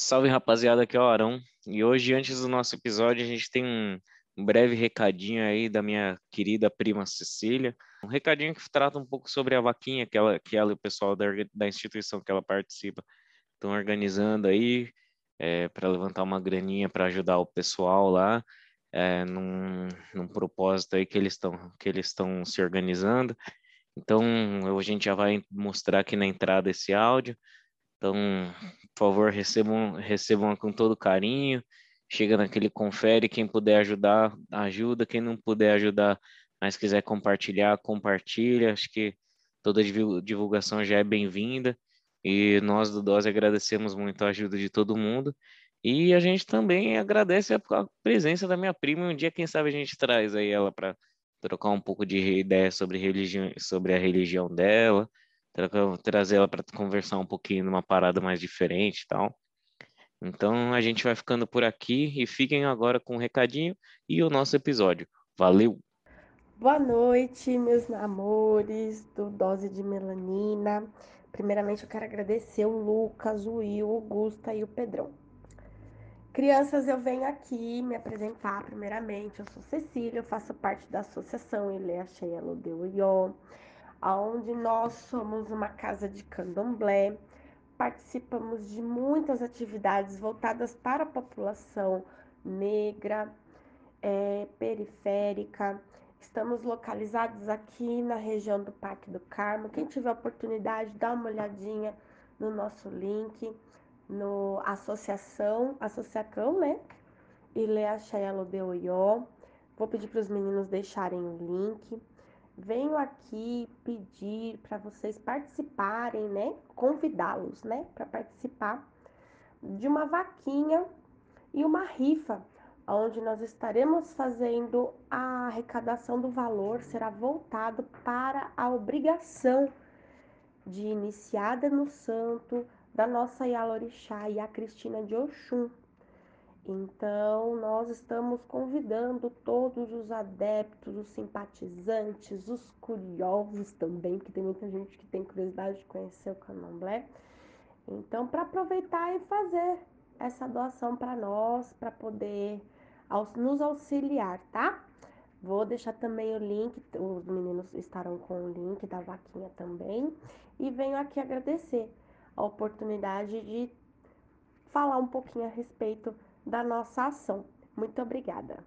Salve rapaziada, aqui é o Arão. E hoje, antes do nosso episódio, a gente tem um, breve recadinho aí da minha querida prima Cecília. Um recadinho que trata um pouco sobre a vaquinha que ela, que ela e o pessoal da, da instituição que ela participa estão organizando aí é, para levantar uma graninha para ajudar o pessoal lá. É, num, num propósito aí que eles estão que eles estão se organizando. Então, a gente já vai mostrar aqui na entrada esse áudio. Então, por favor, recebam, recebam com todo carinho. Chega naquele confere, quem puder ajudar, ajuda. Quem não puder ajudar, mas quiser compartilhar, compartilha. Acho que toda divulgação já é bem-vinda. E nós do DOS agradecemos muito a ajuda de todo mundo. E a gente também agradece a presença da minha prima. Um dia, quem sabe, a gente traz aí ela para trocar um pouco de ideia sobre, religião, sobre a religião dela, trazer ela para conversar um pouquinho numa parada mais diferente e tal. Então a gente vai ficando por aqui e fiquem agora com o um recadinho e o nosso episódio. Valeu! Boa noite, meus amores do Dose de Melanina. Primeiramente eu quero agradecer o Lucas, o Will, o Augusta e o Pedrão. Crianças, eu venho aqui me apresentar primeiramente. Eu sou Cecília, eu faço parte da Associação Ilha Cheia Lodeu Ió onde nós somos uma casa de candomblé, participamos de muitas atividades voltadas para a população negra, é, periférica. Estamos localizados aqui na região do Parque do Carmo. Quem tiver oportunidade, dá uma olhadinha no nosso link, no associação, associação, né? Ilea Chayalo de Oió. Vou pedir para os meninos deixarem o link venho aqui pedir para vocês participarem, né? Convidá-los, né? Para participar de uma vaquinha e uma rifa, onde nós estaremos fazendo a arrecadação do valor, será voltado para a obrigação de iniciada no santo da nossa Yalorixá e a Cristina de Oxum, então, nós estamos convidando todos os adeptos, os simpatizantes, os curiosos também, que tem muita gente que tem curiosidade de conhecer o candomblé. Então, para aproveitar e fazer essa doação para nós, para poder nos auxiliar, tá? Vou deixar também o link, os meninos estarão com o link da vaquinha também. E venho aqui agradecer a oportunidade de falar um pouquinho a respeito da nossa ação. Muito obrigada.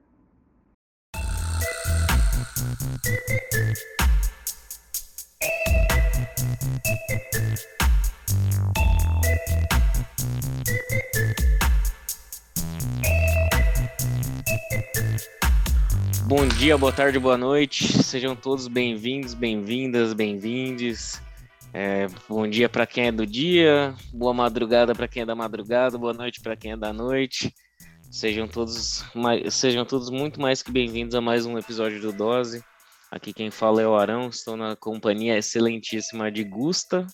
Bom dia, boa tarde, boa noite. Sejam todos bem-vindos, bem-vindas, bem-vindes. É, bom dia para quem é do dia, boa madrugada para quem é da madrugada, boa noite para quem é da noite. Sejam todos, sejam todos muito mais que bem-vindos a mais um episódio do Dose. Aqui quem fala é o Arão, estou na companhia excelentíssima de Gusta.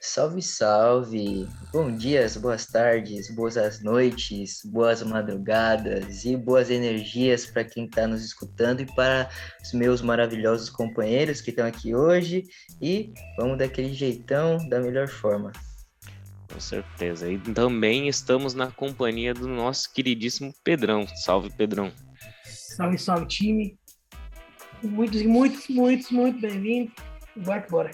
Salve, salve! Bom dias, boas tardes, boas noites, boas madrugadas e boas energias para quem está nos escutando e para os meus maravilhosos companheiros que estão aqui hoje. E vamos daquele jeitão, da melhor forma. Com certeza. E também estamos na companhia do nosso queridíssimo Pedrão. Salve, Pedrão. Salve, salve, time. Muitos, muitos, muitos, muito bem-vindos. Bora que bora.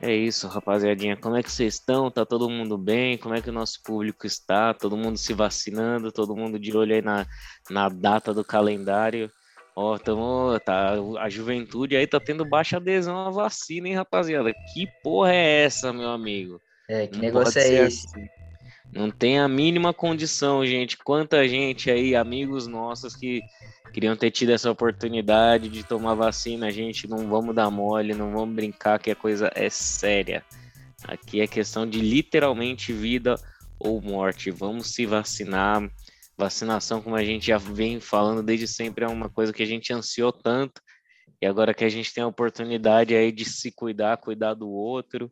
É isso, rapaziadinha. Como é que vocês estão? Tá todo mundo bem? Como é que o nosso público está? Todo mundo se vacinando? Todo mundo de olho aí na, na data do calendário? Ó, tamo, tá, a juventude aí tá tendo baixa adesão à vacina, hein, rapaziada? Que porra é essa, meu amigo? É, que não negócio é esse? Assim. Não tem a mínima condição, gente. Quanta gente aí, amigos nossos que queriam ter tido essa oportunidade de tomar vacina, gente, não vamos dar mole, não vamos brincar que a coisa é séria. Aqui é questão de literalmente vida ou morte. Vamos se vacinar. Vacinação, como a gente já vem falando desde sempre, é uma coisa que a gente ansiou tanto. E agora que a gente tem a oportunidade aí de se cuidar, cuidar do outro,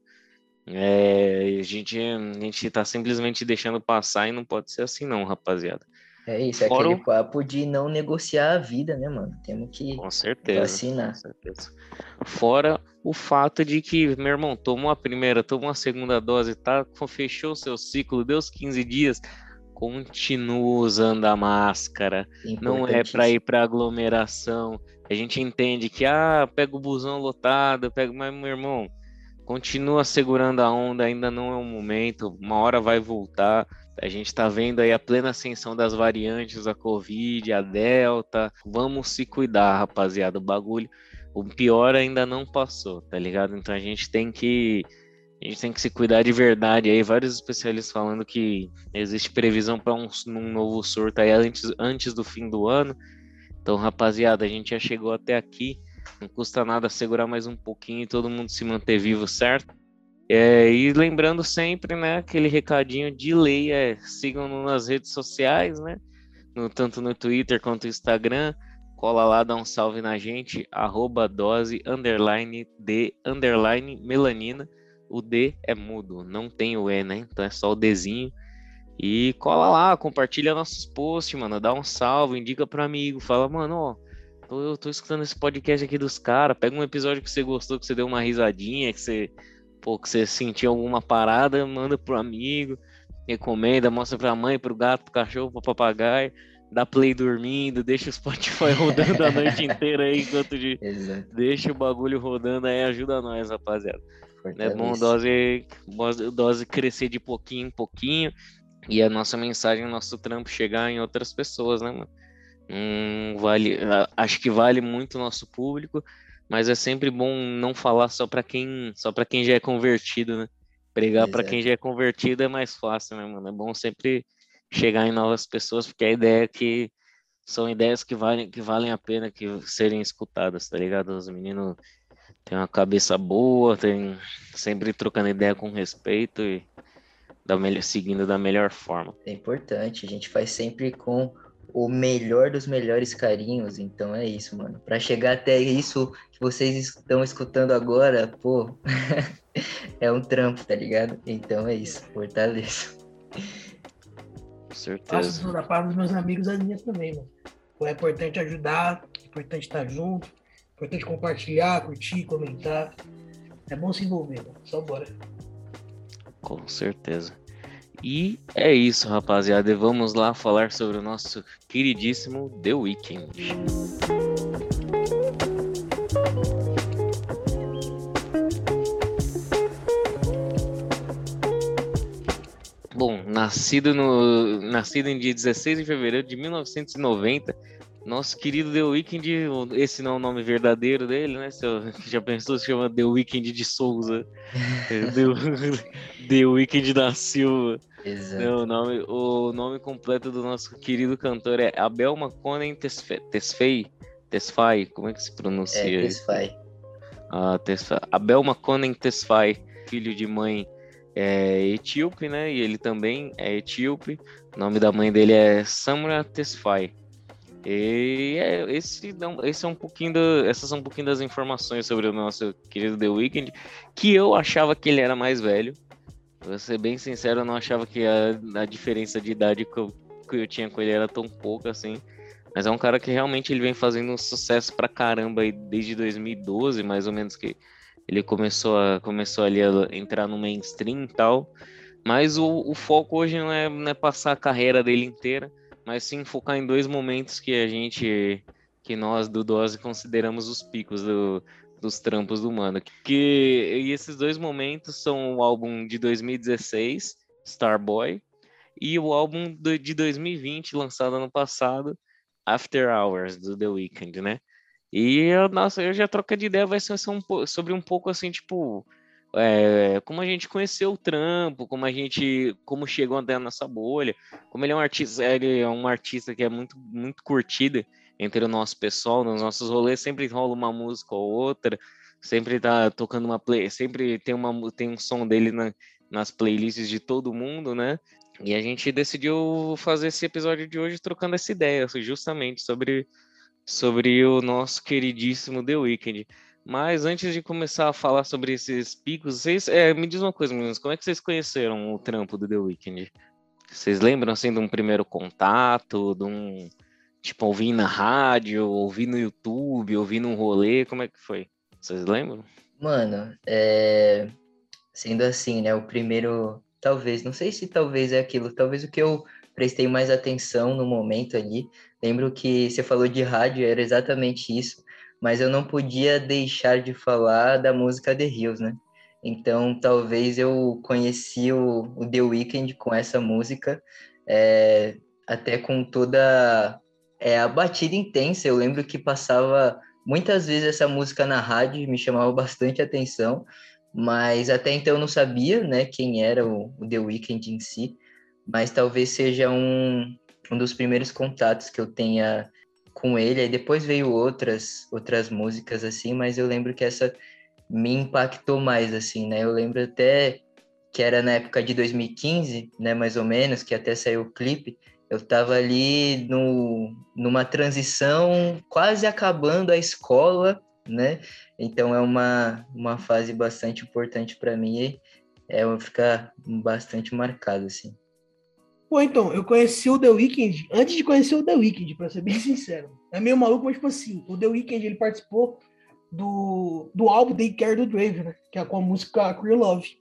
é, a gente a gente está simplesmente deixando passar e não pode ser assim não, rapaziada. É isso, é Fora aquele papo de não negociar a vida, né, mano? Temos que Com certeza. vacinar. Com certeza. Fora o fato de que, meu irmão, tomou a primeira, tomou a segunda dose, tá? Fechou o seu ciclo, deu os 15 dias, continua usando a máscara. Não é para ir para aglomeração. A gente entende que, ah, pega o busão lotado, pega, mas, meu irmão, continua segurando a onda, ainda não é o momento, uma hora vai voltar. A gente está vendo aí a plena ascensão das variantes, a Covid, a Delta. Vamos se cuidar, rapaziada. O bagulho, o pior ainda não passou, tá ligado? Então a gente tem que a gente tem que se cuidar de verdade. Aí vários especialistas falando que existe previsão para um, um novo surto aí antes, antes do fim do ano. Então, rapaziada, a gente já chegou até aqui. Não custa nada segurar mais um pouquinho e todo mundo se manter vivo, certo? É, e lembrando sempre, né, aquele recadinho de lei é sigam-nos nas redes sociais, né? No, tanto no Twitter quanto no Instagram. Cola lá, dá um salve na gente, arroba dose, underline, de, underline, melanina. O D é mudo, não tem o E, né? Então é só o Dzinho. E cola lá, compartilha nossos posts, mano. Dá um salve, indica pro amigo. Fala, mano, ó, tô, eu tô escutando esse podcast aqui dos caras. Pega um episódio que você gostou, que você deu uma risadinha, que você, pô, que você sentiu alguma parada, manda pro amigo, recomenda, mostra pra mãe, pro gato, pro cachorro, pro papagaio. Dá play dormindo, deixa o Spotify rodando a noite inteira aí enquanto de. Exato. Deixa o bagulho rodando aí, ajuda nós, rapaziada. É bom dose- dose crescer de pouquinho em pouquinho e a nossa mensagem, o nosso trampo chegar em outras pessoas, né, mano? Hum, vale, acho que vale muito o nosso público, mas é sempre bom não falar só para quem, só para quem já é convertido, né? Pregar para quem já é convertido é mais fácil, né, mano? É bom sempre chegar em novas pessoas, porque a ideia é que são ideias que valem, que valem a pena que serem escutadas, tá ligado? Os meninos têm uma cabeça boa, tem sempre trocando ideia com respeito e da melhor, seguindo da melhor forma. É importante, a gente faz sempre com o melhor dos melhores carinhos, então é isso, mano. Pra chegar até isso que vocês estão escutando agora, pô, é um trampo, tá ligado? Então é isso, fortaleça. Com certeza. da parte dos meus amigos as minhas também, mano. É importante ajudar, é importante estar junto, é importante compartilhar, curtir, comentar. É bom se envolver, mano. Só bora. Com certeza. E é isso, rapaziada. E vamos lá falar sobre o nosso queridíssimo The Weeknd. Bom, nascido, no, nascido em dia 16 de fevereiro de 1990, nosso querido The Weeknd, esse não é o nome verdadeiro dele, né? Se eu- já pensou se chama The Weeknd de Souza? The, The Weeknd da Silva. Exato. Não, o, nome, o nome completo do nosso querido cantor é Abel Maconen Tesfe- Tesfaye. Tesfaye, como é que se pronuncia? É? Tesfai. Ah, Tesfa- Abel Maconen Tesfaye, filho de mãe é, etíope, né? E ele também é etíope. O nome da mãe dele é Samra Tesfaye. E é, esse, não- esse é um pouquinho da- essas são um pouquinho das informações sobre o nosso querido The Weeknd, que eu achava que ele era mais velho. Vou ser bem sincero, eu não achava que a, a diferença de idade que eu, que eu tinha com ele era tão pouca assim. Mas é um cara que realmente ele vem fazendo um sucesso pra caramba aí desde 2012, mais ou menos que ele começou, a, começou ali a entrar no mainstream e tal. Mas o, o foco hoje não é, não é passar a carreira dele inteira, mas sim focar em dois momentos que a gente, que nós do Dose consideramos os picos do, dos trampos do mano. Que, e esses dois momentos são o álbum de 2016, Starboy, e o álbum de 2020, lançado ano passado, After Hours, do The Weeknd, né? E nossa, eu já troca de ideia, vai ser um, sobre um pouco assim, tipo, é, como a gente conheceu o trampo, como a gente, como chegou até a nossa bolha, como ele é um artista, ele é um artista que é muito, muito curtido entre o nosso pessoal, nos nossos rolês, sempre rola uma música ou outra, sempre tá tocando uma play, sempre tem uma tem um som dele na- nas playlists de todo mundo, né? E a gente decidiu fazer esse episódio de hoje trocando essa ideia, justamente sobre sobre o nosso queridíssimo The Weeknd. Mas antes de começar a falar sobre esses picos, vocês é, me diz uma coisa, meninos, como é que vocês conheceram o trampo do The Weeknd? Vocês lembram assim de um primeiro contato, de um tipo ouvir na rádio, ouvir no YouTube, ouvir num rolê, como é que foi? Vocês lembram? Mano, é... sendo assim, né? O primeiro, talvez, não sei se talvez é aquilo, talvez o que eu prestei mais atenção no momento ali. Lembro que você falou de rádio, era exatamente isso, mas eu não podia deixar de falar da música The Hills, né? Então, talvez eu conheci o, o The Weeknd com essa música, é, até com toda é, a batida intensa. Eu lembro que passava muitas vezes essa música na rádio, me chamava bastante atenção, mas até então eu não sabia né, quem era o, o The Weeknd em si, mas talvez seja um, um dos primeiros contatos que eu tenha com ele. Aí depois veio outras outras músicas assim, mas eu lembro que essa me impactou mais, assim, né? Eu lembro até que era na época de 2015, né, mais ou menos, que até saiu o clipe, eu estava ali no, numa transição, quase acabando a escola, né? Então é uma, uma fase bastante importante para mim e é, ficar bastante marcado, assim. Pô, então, eu conheci o The Weeknd antes de conhecer o The Weeknd, para ser bem sincero. É meio maluco, mas tipo assim, o The Weeknd ele participou do, do álbum They Care do Drave, né? Que é com a música Queer Love.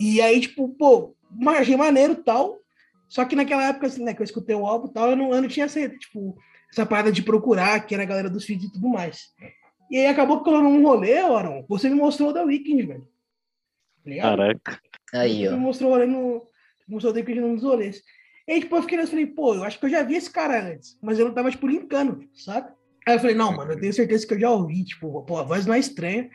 E aí, tipo, pô, achei maneiro tal. Só que naquela época, assim, né, que eu escutei o álbum tal, eu não, eu não tinha essa, tipo, essa parada de procurar, que era a galera dos feeds e tudo mais. E aí acabou que eu num rolê, Aron, você me mostrou o The Weeknd, velho. Tá Caraca. Aí, ó. Você me mostrou o rolê no. Mostrou o The Weeknd nos rolês. E aí, tipo, eu fiquei nessa, falei, pô, eu acho que eu já vi esse cara antes, mas eu não tava, tipo, linkando, saca? Aí eu falei, não, mano, eu tenho certeza que eu já ouvi, tipo, pô, a voz não é estranha.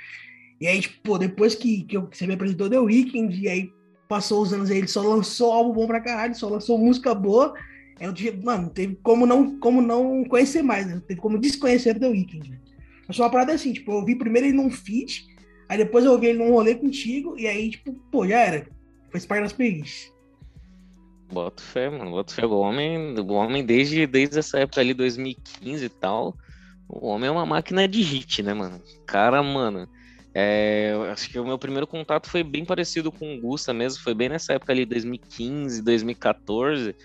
E aí, tipo, depois que, que, eu, que você me apresentou The Weeknd, e aí passou os anos aí, ele só lançou álbum bom pra caralho, só lançou música boa. Eu, mano, teve como não, como não conhecer mais, né? Teve como desconhecer The Weeknd. Né? Mas foi uma parada assim, tipo, eu ouvi primeiro ele num feat, aí depois eu ouvi ele num rolê contigo, e aí, tipo, pô, já era. Foi parte das. Boto fé, mano. Boto fé. O homem, o homem desde, desde essa época ali, 2015 e tal, o homem é uma máquina de hit, né, mano? Cara, mano. É, acho que o meu primeiro contato foi bem parecido com o Gusta mesmo. Foi bem nessa época ali, 2015, 2014.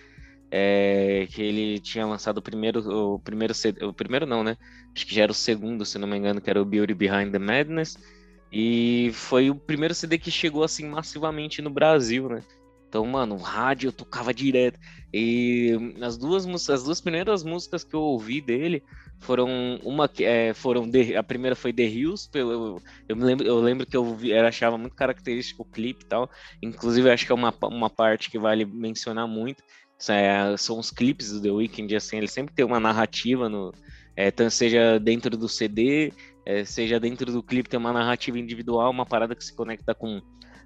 É, que ele tinha lançado o primeiro, o primeiro o primeiro não, né? Acho que já era o segundo, se não me engano, que era o Beauty Behind the Madness. E foi o primeiro CD que chegou assim massivamente no Brasil, né? Então, mano, rádio eu tocava direto. E as duas as duas primeiras músicas que eu ouvi dele foram uma que é, foram The, a primeira foi The Hills pelo eu me lembro eu lembro que eu, vi, eu achava muito característico o clipe e tal inclusive acho que é uma, uma parte que vale mencionar muito é, são os clipes do The Weeknd assim ele sempre tem uma narrativa no é, seja dentro do CD é, seja dentro do clipe tem uma narrativa individual uma parada que se conecta com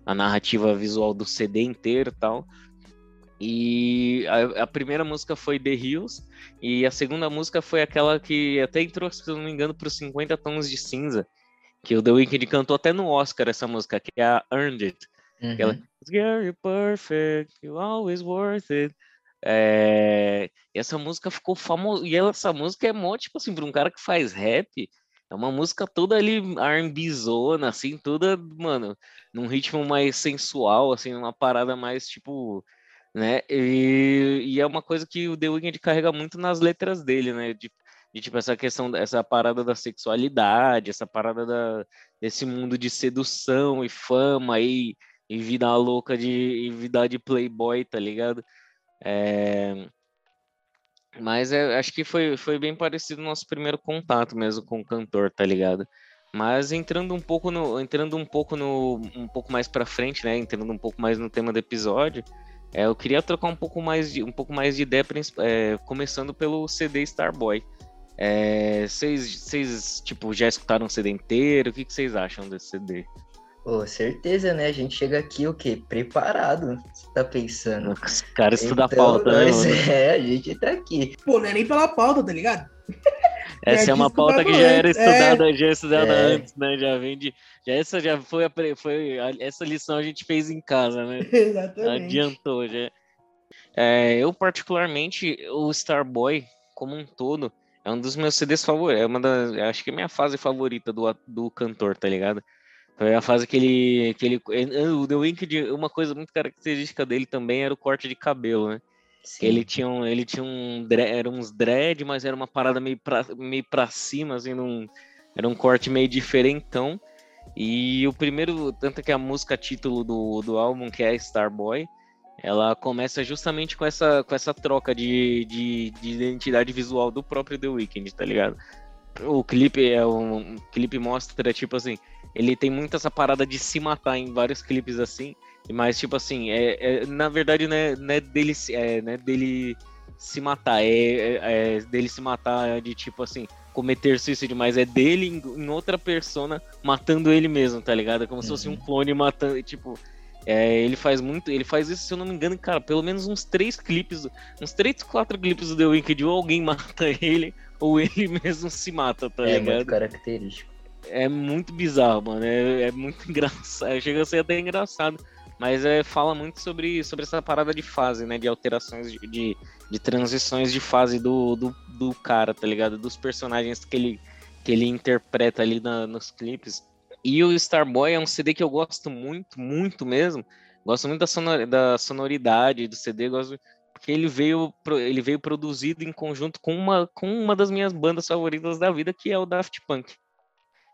a narrativa visual do CD inteiro e tal e a, a, primeira música foi The Hills, e a segunda música foi aquela que até entrou, se não me engano, para os 50 Tons de Cinza, que o The Weeknd cantou até no Oscar essa música, que é a Earned It. Uhum. Aquela, You're perfect, you always worth it. É, e essa música ficou famosa, e essa música é mó, tipo assim, para um cara que faz rap, é uma música toda ali R&B zona, assim, toda, mano, num ritmo mais sensual, assim, uma parada mais, tipo, né? E, e, é uma coisa que o The Weeknd carrega muito nas letras dele, né? De, de tipo essa questão, essa parada da sexualidade, essa parada da, desse mundo de sedução e fama e, e vida louca de e vida de playboy, tá ligado? É... Mas é, acho que foi, foi bem parecido o nosso primeiro contato mesmo com o cantor, tá ligado? Mas entrando um pouco no, entrando um pouco no, um pouco mais para frente, né? Entrando um pouco mais no tema do episódio, é, eu queria trocar um pouco mais de, um pouco mais de ideia, é, começando pelo CD Starboy. É, vocês, tipo, já escutaram o CD inteiro? O que vocês acham desse CD? Pô, certeza, né? A gente chega aqui o quê? Preparado. Você tá pensando? Os caras estudam então, a pauta, né? Mano? É, a gente tá aqui. Pô, não é nem pela pauta, tá ligado? Essa é, uma pauta que já era estudada, é. já estudada é. antes, né? Já vem de. Já essa já foi, a, foi a, essa lição a gente fez em casa, né? Exatamente. Adiantou já. É, eu, particularmente, o Starboy, como um todo, é um dos meus CDs favoritos. É uma das. Acho que é a minha fase favorita do, do cantor, tá ligado? Foi a fase que ele, que ele. O The Wicked, uma coisa muito característica dele também era o corte de cabelo, né? Sim. Ele tinha um. Ele tinha um. Era uns dread, mas era uma parada meio pra, meio pra cima, assim, num, era um corte meio diferentão. E o primeiro, tanto que a música título do, do álbum, que é Starboy, ela começa justamente com essa, com essa troca de, de, de identidade visual do próprio The Weeknd, tá ligado? O clipe é um, um clipe mostra tipo assim, ele tem muito essa parada de se matar em vários clipes assim, mas tipo assim, é, é na verdade não é, não é dele, é, não é dele se matar, é, é, é dele se matar de tipo assim, cometer suicídio, mas é dele em, em outra persona matando ele mesmo, tá ligado? É como uhum. se fosse um uhum. clone matando, tipo, é, ele faz muito, ele faz isso, se eu não me engano, cara, pelo menos uns três clipes, uns três, quatro clipes do The Wicked, ou alguém mata ele, ou ele mesmo se mata, tá é ligado? É muito característico. É muito bizarro, mano, é, é muito engraçado, chega a ser até engraçado, mas é, fala muito sobre, sobre essa parada de fase, né, de alterações, de, de, de transições de fase do, do, do, cara, tá ligado? Dos personagens que ele, que ele interpreta ali na, nos clipes. E o Starboy é um CD que eu gosto muito, muito mesmo. Gosto muito da, sonor, da sonoridade do CD, gosto porque ele veio, ele veio produzido em conjunto com uma, com uma das minhas bandas favoritas da vida, que é o Daft Punk.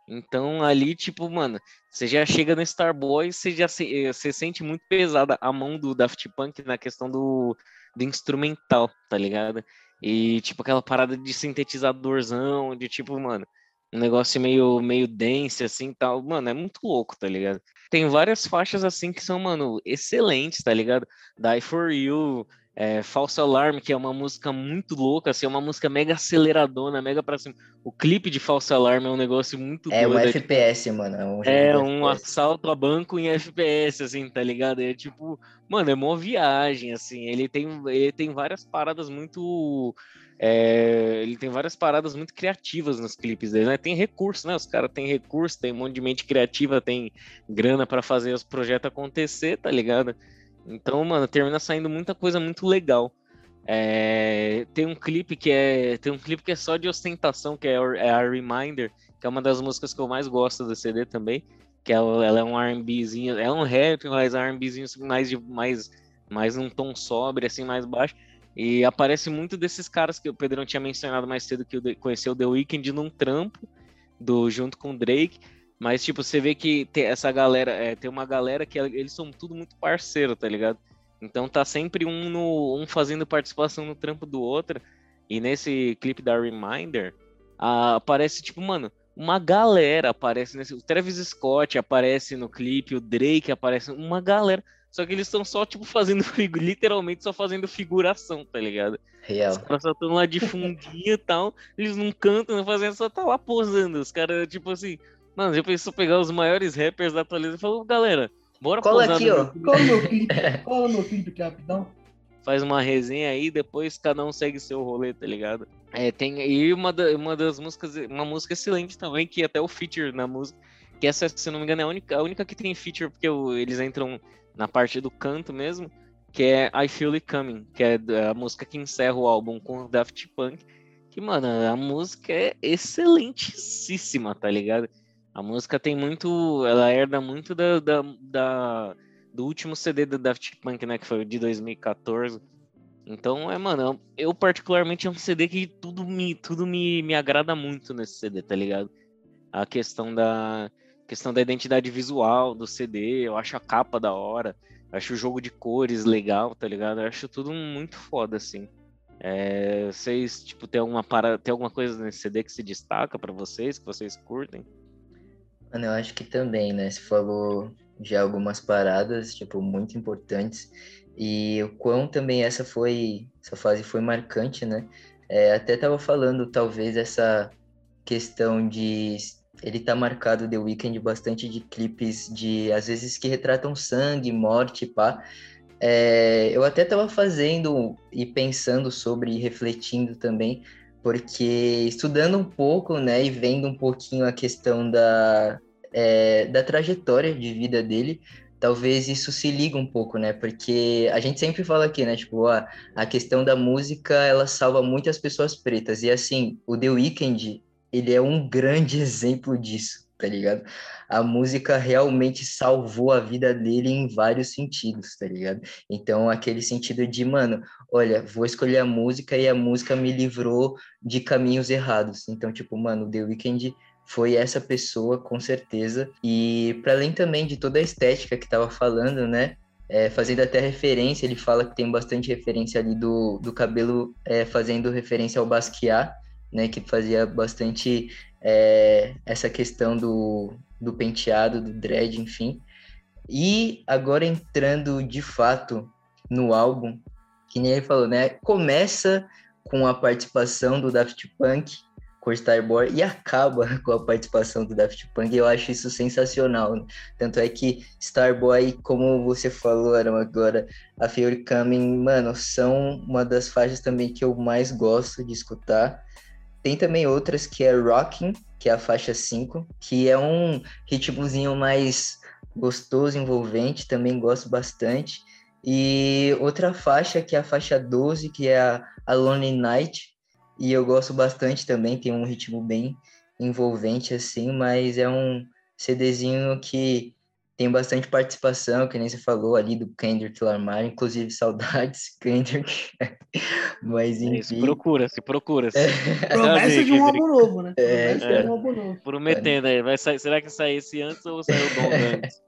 Então ali, tipo, mano, você já chega no Starboy, você já se, você sente muito pesada a mão do Daft Punk na questão do, do instrumental, tá ligado? E tipo aquela parada de sintetizadorzão, de tipo, mano, um negócio meio, meio dense, assim, tal. Mano, é muito louco, tá ligado? Tem várias faixas, assim, que são, mano, excelentes, tá ligado? Die For You, é, False Alarm, que é uma música muito louca, assim, é uma música mega aceleradona, mega pra cima. O clipe de False Alarm é um negócio muito É doido, um FPS, tipo... mano. É um, é um assalto a banco em FPS, assim, tá ligado? É tipo, mano, é uma viagem, assim. Ele tem, ele tem várias paradas muito é, ele tem várias paradas muito criativas nos clipes dele, né? Tem recurso, né? Os caras têm recurso, tem um monte de mente criativa, tem grana para fazer os projetos acontecer, tá ligado? Então, mano, termina saindo muita coisa muito legal. É, tem um clipe que é tem um clipe que é só de ostentação, que é, é a Reminder, que é uma das músicas que eu mais gosto do CD também, que ela, ela é um R&Bzinho, é um rap, mas R&Bzinho mais de mais mais num tom sobre assim, mais baixo. E aparece muito desses caras que o Pedrão tinha mencionado mais cedo que conheceu The Weeknd num trampo do junto com o Drake. Mas, tipo, você vê que tem essa galera, é, tem uma galera que eles são tudo muito parceiro, tá ligado? Então tá sempre um, no, um fazendo participação no trampo do outro. E nesse clipe da Reminder, a, aparece, tipo, mano, uma galera aparece nesse. O Travis Scott aparece no clipe, o Drake aparece, uma galera. Só que eles estão só, tipo, fazendo literalmente só fazendo figuração, tá ligado? Real. Os caras só estão lá de fundinho e tal, eles não cantam, não fazem, só tá lá posando. Os caras, tipo assim, mano, já pensou pegar os maiores rappers da atualização e falou, galera, bora Cola aqui, ó. Cola no meu clipe, cola no meu clipe rapidão. Faz uma resenha aí, depois cada um segue seu rolê, tá ligado? É, tem e uma, da, uma das músicas, uma música excelente também, que até o feature na música, que essa, se não me engano, é a única, a única que tem feature, porque eles entram na parte do canto mesmo, que é I Feel It Coming, que é a música que encerra o álbum com o Daft Punk. Que, mano, a música é excelentíssima, tá ligado? A música tem muito. Ela herda muito da, da, da do último CD do Daft Punk, né? Que foi de 2014. Então, é, mano, eu particularmente é um CD que tudo me, tudo me, me agrada muito nesse CD, tá ligado? A questão da, questão da identidade visual do CD, eu acho a capa da hora, acho o jogo de cores legal, tá ligado? Eu acho tudo muito foda, assim. É, vocês, tipo, tem alguma, para... tem alguma coisa nesse CD que se destaca para vocês, que vocês curtem? Mano, eu acho que também, né? Você falou já algumas paradas, tipo, muito importantes. E o quão também essa foi, essa fase foi marcante, né? É, até tava falando, talvez, essa questão de ele tá marcado The Weeknd bastante de clipes de às vezes que retratam sangue, morte, pá. É, eu até tava fazendo e pensando sobre refletindo também, porque estudando um pouco, né, e vendo um pouquinho a questão da, é, da trajetória de vida dele, talvez isso se liga um pouco, né? Porque a gente sempre fala aqui, né? Tipo, a, questão da música, ela salva muitas pessoas pretas. E assim, o The Weeknd, ele é um grande exemplo disso, tá ligado? A música realmente salvou a vida dele em vários sentidos, tá ligado? Então, aquele sentido de, mano, olha, vou escolher a música e a música me livrou de caminhos errados. Então, tipo, mano, The Weeknd foi essa pessoa, com certeza. E para além também de toda a estética que tava falando, né? É, fazendo até referência, ele fala que tem bastante referência ali do, do cabelo, é, fazendo referência ao Basquiat, né? Que fazia bastante é, essa questão do, do penteado, do dread, enfim. E agora entrando de fato no álbum, que nem ele falou, né? Começa com a participação do Daft Punk com Starboy e acaba com a participação do Daft Punk. Eu acho isso sensacional. Né? Tanto é que Starboy, como você falou, Aram, agora, a Fury Coming, mano, são uma das faixas também que eu mais gosto de escutar. Tem também outras que é Rocking, que é a faixa 5, que é um ritmozinho mais gostoso, envolvente, também gosto bastante. E outra faixa que é a faixa 12, que é a Lonely Night, e eu gosto bastante também, tem um ritmo bem envolvente assim, mas é um CDzinho que tem bastante participação, que nem você falou ali do Kendrick Lamar, inclusive saudades, Kendrick. Mas enfim. É isso, procura, se procura. -se. É. Promessa de um álbum novo, né? É, é. de um álbum novo. Prometendo aí, vai sair, será que saísse antes ou saiu o Dom antes?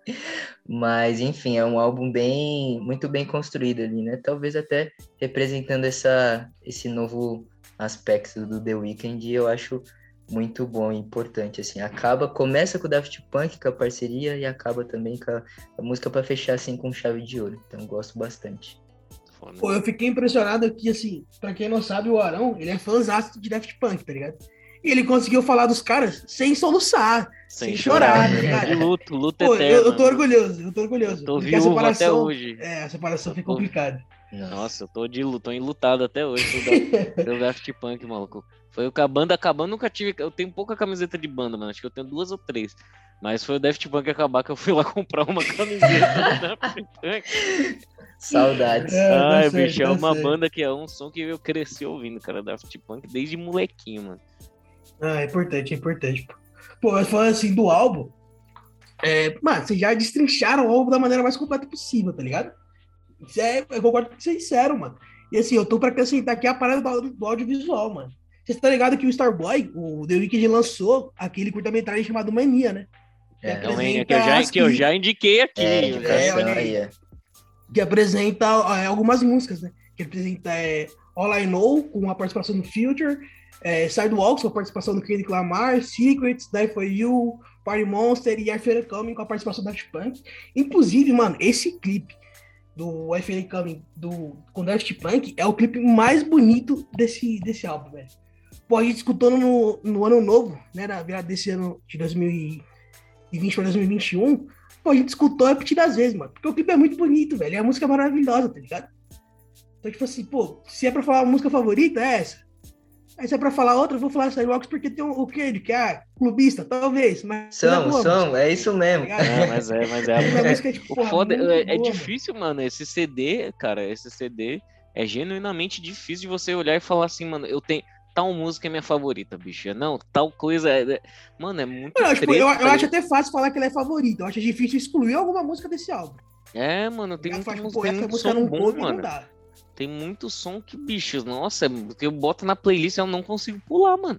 Mas enfim, é um álbum bem, muito bem construído ali, né? Talvez até representando essa, esse novo aspecto do The Weeknd, eu acho muito bom e importante, assim. Acaba, começa com o Daft Punk, com a parceria, e acaba também com a, a música para fechar, assim, com chave de ouro. Então, gosto bastante. Pô, eu fiquei impressionado aqui, assim, pra quem não sabe, o Arão, ele é fãzão de Daft Punk, tá ligado? E ele conseguiu falar dos caras sem soluçar, sem, sem chorar, tá ligado? De luto, luto Pô, eterno. Eu, eu tô orgulhoso, eu tô orgulhoso. Eu tô viúvo até hoje. É, a separação foi complicada. Nossa, eu tô de tô enlutado até hoje pelo Daft Punk, maluco. Foi o que a banda acabando, nunca tive. Eu tenho pouca camiseta de banda, mano. Acho que eu tenho duas ou três. Mas foi o Daft Punk acabar que eu fui lá comprar uma camiseta do Daft Punk. Saudades. É, Ai, bicho, é uma banda que é um som que eu cresci ouvindo, cara, Daft Punk, desde molequinho, mano. Ah, é importante, é importante. Pô, mas falando assim do álbum, é, mano, vocês já destrincharam o álbum da maneira mais completa possível, tá ligado? É, eu concordo com o que vocês disseram, mano. E assim, eu tô pra acrescentar aqui a parada do, do audiovisual, mano. Você tá ligado que o Starboy, o The Weeknd lançou aquele curta-metragem chamado Mania, né? Que, é, é que, eu já, que eu já indiquei aqui. É, é, aí. Que apresenta é, algumas músicas, né? Que apresenta é, All I Know, com a participação do Future, é, Sidewalks, com a participação do Kendrick Lamar, Secrets, Die For You, Party Monster e I Coming, com a participação da Daft Punk. Inclusive, mano, esse clipe do I Coming do, com Daft Punk é o clipe mais bonito desse, desse álbum, velho. Pô, a gente escutou no, no ano novo, né? Na virada desse ano de 2020 para 2021. Pô, a gente escutou repetidas vezes, mano. Porque o clipe é muito bonito, velho. E a música é maravilhosa, tá ligado? Então, tipo assim, pô, se é pra falar a música favorita, é essa. Aí se é pra falar outra, eu vou falar Sidewalks porque tem um, o quê? De que é clubista, talvez. Mas são, é são, é isso mesmo. Tá é, mas é, mas é. A música é, tipo, porra, foda, é, é difícil, mano. Esse CD, cara, esse CD é genuinamente difícil de você olhar e falar assim, mano, eu tenho tal música é minha favorita, bicho. Não, tal coisa é. é mano, é muito. Não, tipo, eu, eu, acho até fácil falar que ela é favorita. Eu acho difícil excluir alguma música desse álbum. É, mano, tem muito, música, tem muito som bom, mano. Tem muito som que, bichos, nossa, eu boto na playlist e eu não consigo pular, mano.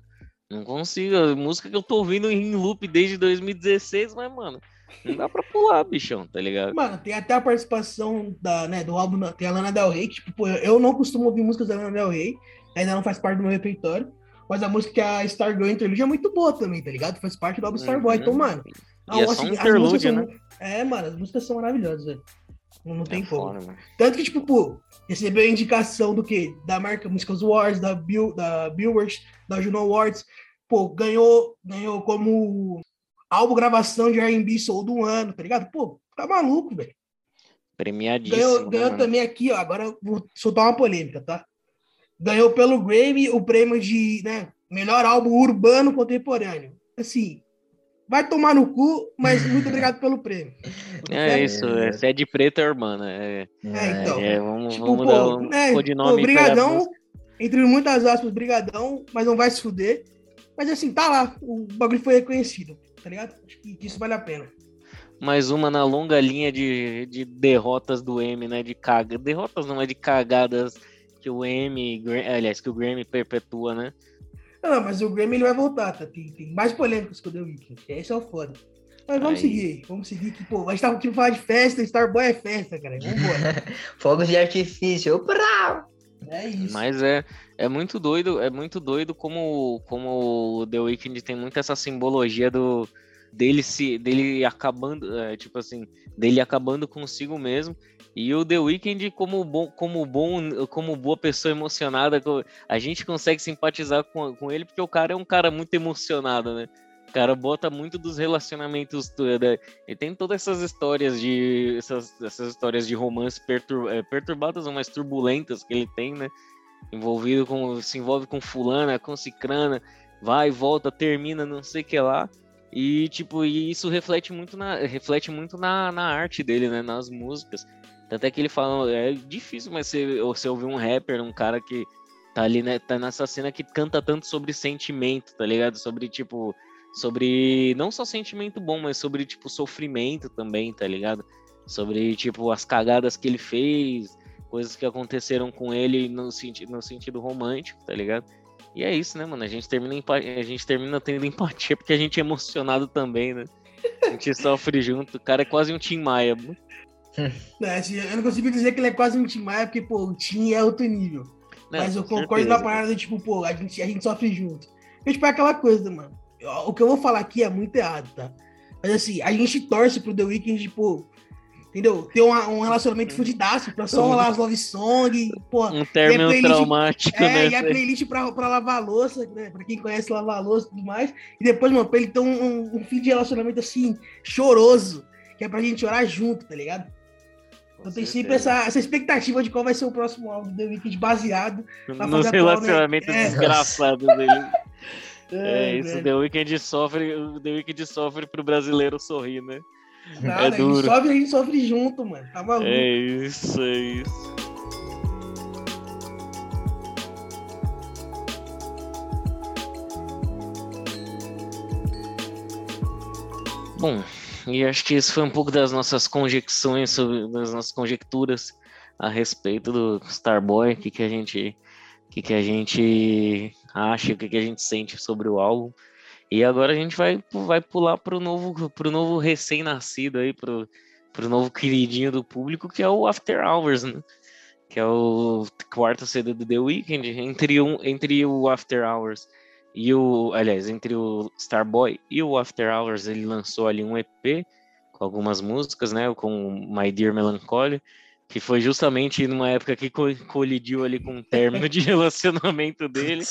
Não consigo. A música que eu tô ouvindo em loop desde 2016, mas, mano, não dá pra pular, bichão, tá ligado? Mano, tem até a participação da, né, do álbum, tem a Lana Del Rey, que, tipo, eu não costumo ouvir músicas da Lana Del Rey, ainda não faz parte do meu repertório. Mas a música que a Stargirl Interlude é muito boa também, tá ligado? Faz parte do álbum Starboy. Então, uhum. mano. Não, é assim, um interlude, né? São... É, mano, as músicas são maravilhosas, velho. Não, não é tem como. Tanto que, tipo, pô, recebeu indicação do quê? Da marca Músicas Awards, da, Bill, da Billboard, da Juno Awards. Pô, ganhou, ganhou como álbum gravação de R&B Soul do ano, tá ligado? Pô, tá maluco, velho. Premiadíssimo. Ganhou, ganhou né, também aqui, ó. Agora vou soltar uma polêmica, tá? ganhou pelo Grammy o prêmio de né, melhor álbum urbano contemporâneo. Assim, vai tomar no cu, mas muito obrigado pelo prêmio. É, isso, é, você é de preto, irmã, né? É, é então. É, vamos, tipo, vamos pô, dar um né, codinome. Pô, brigadão, entre muitas aspas, brigadão, mas não vai se fuder. Mas assim, tá lá. O bagulho foi reconhecido, tá ligado? Acho que isso vale a pena. Mais uma na longa linha de, de derrotas do M, né? De caga... Derrotas não, é de cagadas que o M, aliás, que o Grammy perpetua, né? Não, mas o Grammy ele vai voltar, tá? Tem, tem mais polêmicas que o The Weeknd. Esse é o foda. Mas vamos aí. seguir, vamos seguir que, pô, a gente tava aqui falar de festa, Starboy é festa, cara. Vambora. Fogos de artifício. Prau! É isso. Mas é, é muito doido, é muito doido como, como o The Weeknd tem muito essa simbologia do dele se dele acabando, é, tipo assim, dele acabando consigo mesmo. E o The Weeknd como bom, como bom, como boa pessoa emocionada, a gente consegue simpatizar com, com ele porque o cara é um cara muito emocionado, né? O cara bota muito dos relacionamentos. Né? E tem todas essas histórias de. Essas, essas histórias de romance pertur, é, perturbadas ou mais turbulentas que ele tem, né? Envolvido com. Se envolve com fulana, com cicrana, vai, volta, termina, não sei que lá. E, tipo, e isso reflete muito na, reflete muito na, na arte dele, né? Nas músicas. Tanto é que ele fala, é difícil, mas você, você ouvir um rapper, um cara que tá ali, né? Tá nessa cena que canta tanto sobre sentimento, tá ligado? Sobre, tipo, sobre não só sentimento bom, mas sobre tipo sofrimento também, tá ligado? Sobre tipo as cagadas que ele fez, coisas que aconteceram com ele no, senti no sentido romântico, tá ligado? E é isso, né, mano? A gente termina a gente termina tendo empatia porque a gente é emocionado também, né? A gente sofre junto. O cara é quase um Tim Maia. Mano. É, assim, eu não consigo dizer que ele é quase um Tim Maia, porque, pô, o Tim é outro nível. Não, Mas eu concordo certeza. na parada, tipo, pô, a gente, a gente sofre junto. Porque, tipo, é aquela coisa, mano o que eu vou falar aqui é muito errado, tá? Mas assim, a gente torce pro The Weeknd, tipo, entendeu? Ter uma, um relacionamento uhum. fudidaço pra só rolar as love song, pô. Um término playlist, traumático, é, né? E a playlist pra, pra lavar louça, né? Pra quem conhece lavar louça e tudo mais. E depois, mano, pra ele ter um, um, fim de relacionamento assim, choroso, que é pra gente chorar junto, tá ligado? Então tem sempre essa, essa expectativa de qual vai ser o próximo álbum do The Weeknd baseado nos relacionamentos né? desgraçados dele. É, é isso, velho. The Weeknd sofre, The Weeknd sofre pro brasileiro sorrir, né? Nada, é duro. sofre, a gente sofre junto, mano. Tá maluco. É isso, é isso. Bom, e acho que isso foi um pouco das nossas conjecções, sobre, das nossas conjecturas a respeito do Starboy, o que, que a gente que, que a gente acha, o que, que a gente sente sobre o álbum. E agora a gente vai, vai pular pro novo, pro novo recém-nascido aí, pro, pro novo queridinho do público, que é o After Hours, né? Que é o quarto CD do The Weeknd, entre, um, entre o After Hours e o. Aliás, entre o Starboy e o After Hours, ele lançou ali um EP com algumas músicas, né? Com My Dear Melancholy que foi justamente numa época que colidiu ali com o término de relacionamento dele.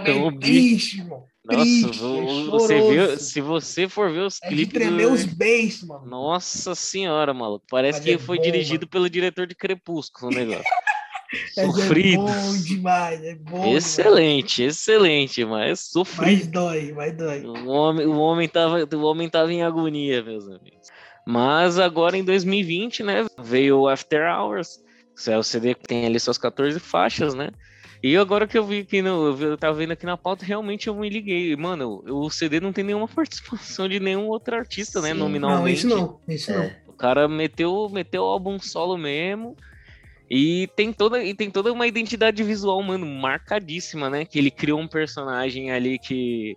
Então, o. Nossa, triste, você viu, se você for ver os é clipes. tremer do... os beijos, mano. Nossa senhora, maluco. Parece Mas que é foi bom, dirigido mano. pelo diretor de Crepúsculo o negócio. sofrido. É bom demais, é bom. Excelente, demais. excelente, mas sofrido. Mas dói, mas dói. O homem, o homem tava, o homem tava em agonia, meus amigos. Mas agora em 2020, né, veio o After Hours, que é o CD que tem ali suas 14 faixas, né? E agora que eu vi aqui no, eu tava vendo aqui na pauta, realmente eu me liguei. Mano, o CD não tem nenhuma participação de nenhum outro artista, né, Sim, né, nominalmente. Não, isso não, isso é. não. O cara meteu, meteu o álbum solo mesmo. E tem toda e tem toda uma identidade visual, mano, marcadíssima, né? Que ele criou um personagem ali que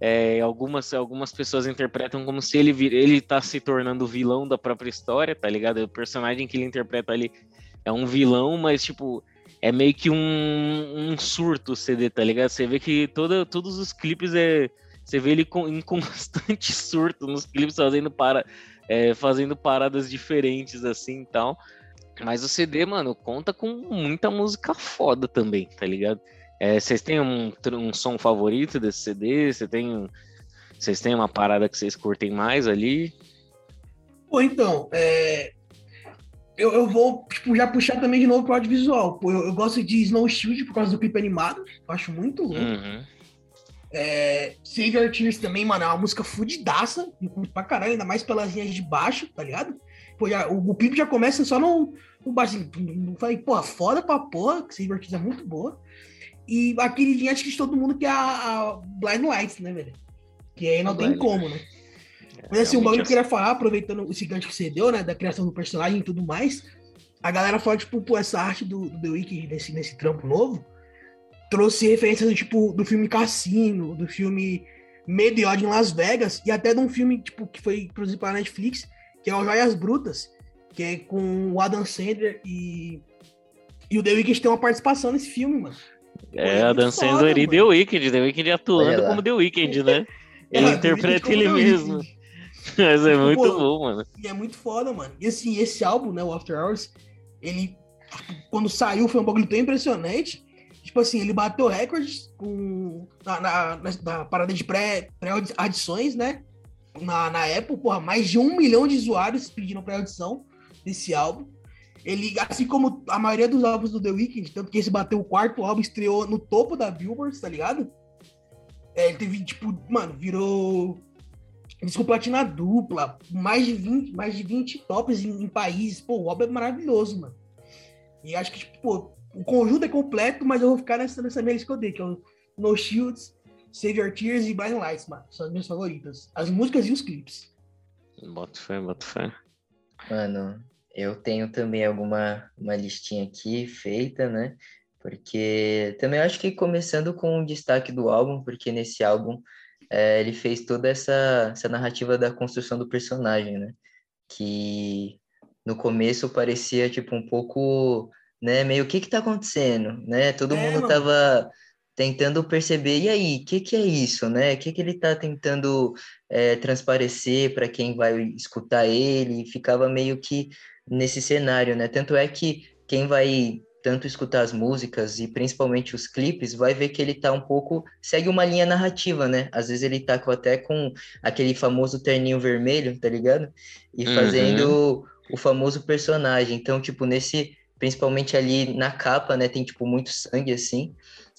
é, algumas, algumas pessoas interpretam como se ele, ele tá se tornando o vilão da própria história, tá ligado? O personagem que ele interpreta ali é um vilão, mas, tipo, é meio que um, um surto o CD, tá ligado? Você vê que toda, todos os clipes é. Você vê ele com, em constante surto nos clipes, fazendo, para, é, fazendo paradas diferentes assim e tal. Mas o CD, mano, conta com muita música foda também, tá ligado? É, vocês têm um, um som favorito desse CD? Você tem, vocês têm uma parada que vocês curtem mais ali? Pô, então, é, eu, eu vou tipo, já puxar também de novo pro audiovisual. Pô, eu, eu, gosto de Snow Shield por causa do clipe animado. Eu acho muito louco. Uhum. É, Save Your Tears também, mano, é uma música fudidaça. Eu curto pra caralho, ainda mais pelas linhas de baixo, tá ligado? Pô, já, o, o clipe já começa só no, O assim, falei, porra, foda pra porra, que Silver Tears é muito boa. E aquele linha acho que de todo mundo que é a, a Blind Lights, né, velho? Que aí não tem como, né? Mas assim, um bagulho que eu queria falar, aproveitando esse gancho que você deu, né? Da criação do personagem e tudo mais. A galera fala, tipo, pô, essa arte do, do The Weeknd nesse, nesse trampo novo trouxe referências, tipo, do filme Cassino, do filme Medo e Ódio em Las Vegas, e até de um filme, tipo, que foi produzido pela Netflix, que é o Joias Brutas, que é com o Adam Sandler e... E o The Weeknd tem uma participação nesse filme, mano. É, Adam Sandler e The Weeknd, The Weeknd atuando como The Weeknd, né? Ele é, interpreta ele mesmo. Mas é muito pô, bom, mano. E é muito foda, mano. E assim, esse álbum, né, o After Hours, ele, quando saiu, foi um bagulho tão impressionante. Tipo assim, ele bateu recordes com, na, na, na parada de pré-adições, pré né? Na, na Apple, porra, mais de um milhão de usuários pedindo pré-audição desse álbum. Ele, assim como a maioria dos álbuns do The Weeknd, tanto que esse bateu o quarto álbum, estreou no topo da Billboard, tá ligado? É, ele teve, tipo, mano, virou disco platina dupla, mais de 20, mais de 20 tops em, em, países. Pô, o álbum é maravilhoso, mano. E acho que, tipo, pô, o conjunto é completo, mas eu vou ficar nessa, nessa minha lista que eu dei, que é o No Shields, Save Your Tears e Blind Lights, mano. São as minhas favoritas. As músicas e os clipes. Boto fé, boto fé. Mano, eu tenho também alguma uma listinha aqui feita, né? Porque também acho que começando com o destaque do álbum, porque nesse álbum é, ele fez toda essa, essa narrativa da construção do personagem, né? Que no começo parecia, tipo, um pouco, né? Meio, o que que tá acontecendo, né? Todo é, mundo mano. tava tentando perceber, e aí, o que que é isso, né? O que que ele tá tentando é, transparecer para quem vai escutar ele? Ficava meio que nesse cenário, né? Tanto é que quem vai tanto escutar as músicas e principalmente os clipes, vai ver que ele tá um pouco segue uma linha narrativa, né? Às vezes ele tá com, até com aquele famoso terninho vermelho, tá ligado? E uhum. fazendo o famoso personagem. Então, tipo, nesse principalmente ali na capa, né, tem tipo muito sangue assim.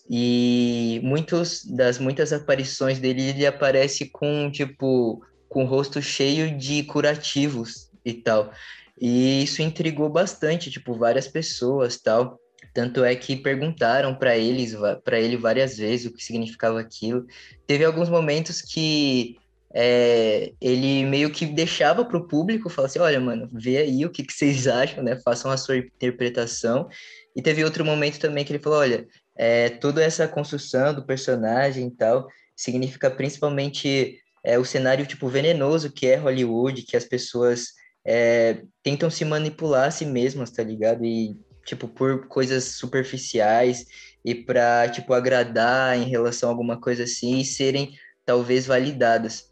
E muitos das muitas aparições dele ele aparece com tipo com o rosto cheio de curativos e tal. E isso intrigou bastante, tipo, várias pessoas, tal. Tanto é que perguntaram para eles, para ele várias vezes o que significava aquilo. Teve alguns momentos que é, ele meio que deixava para o público, falava assim, olha, mano, vê aí o que, que vocês acham, né? Façam a sua interpretação. E teve outro momento também que ele falou, olha, é, toda essa construção do personagem e tal significa principalmente é, o cenário tipo venenoso que é Hollywood, que as pessoas é, tentam se manipular a si mesmas, tá ligado? E, tipo, por coisas superficiais e pra, tipo, agradar em relação a alguma coisa assim e serem, talvez, validadas.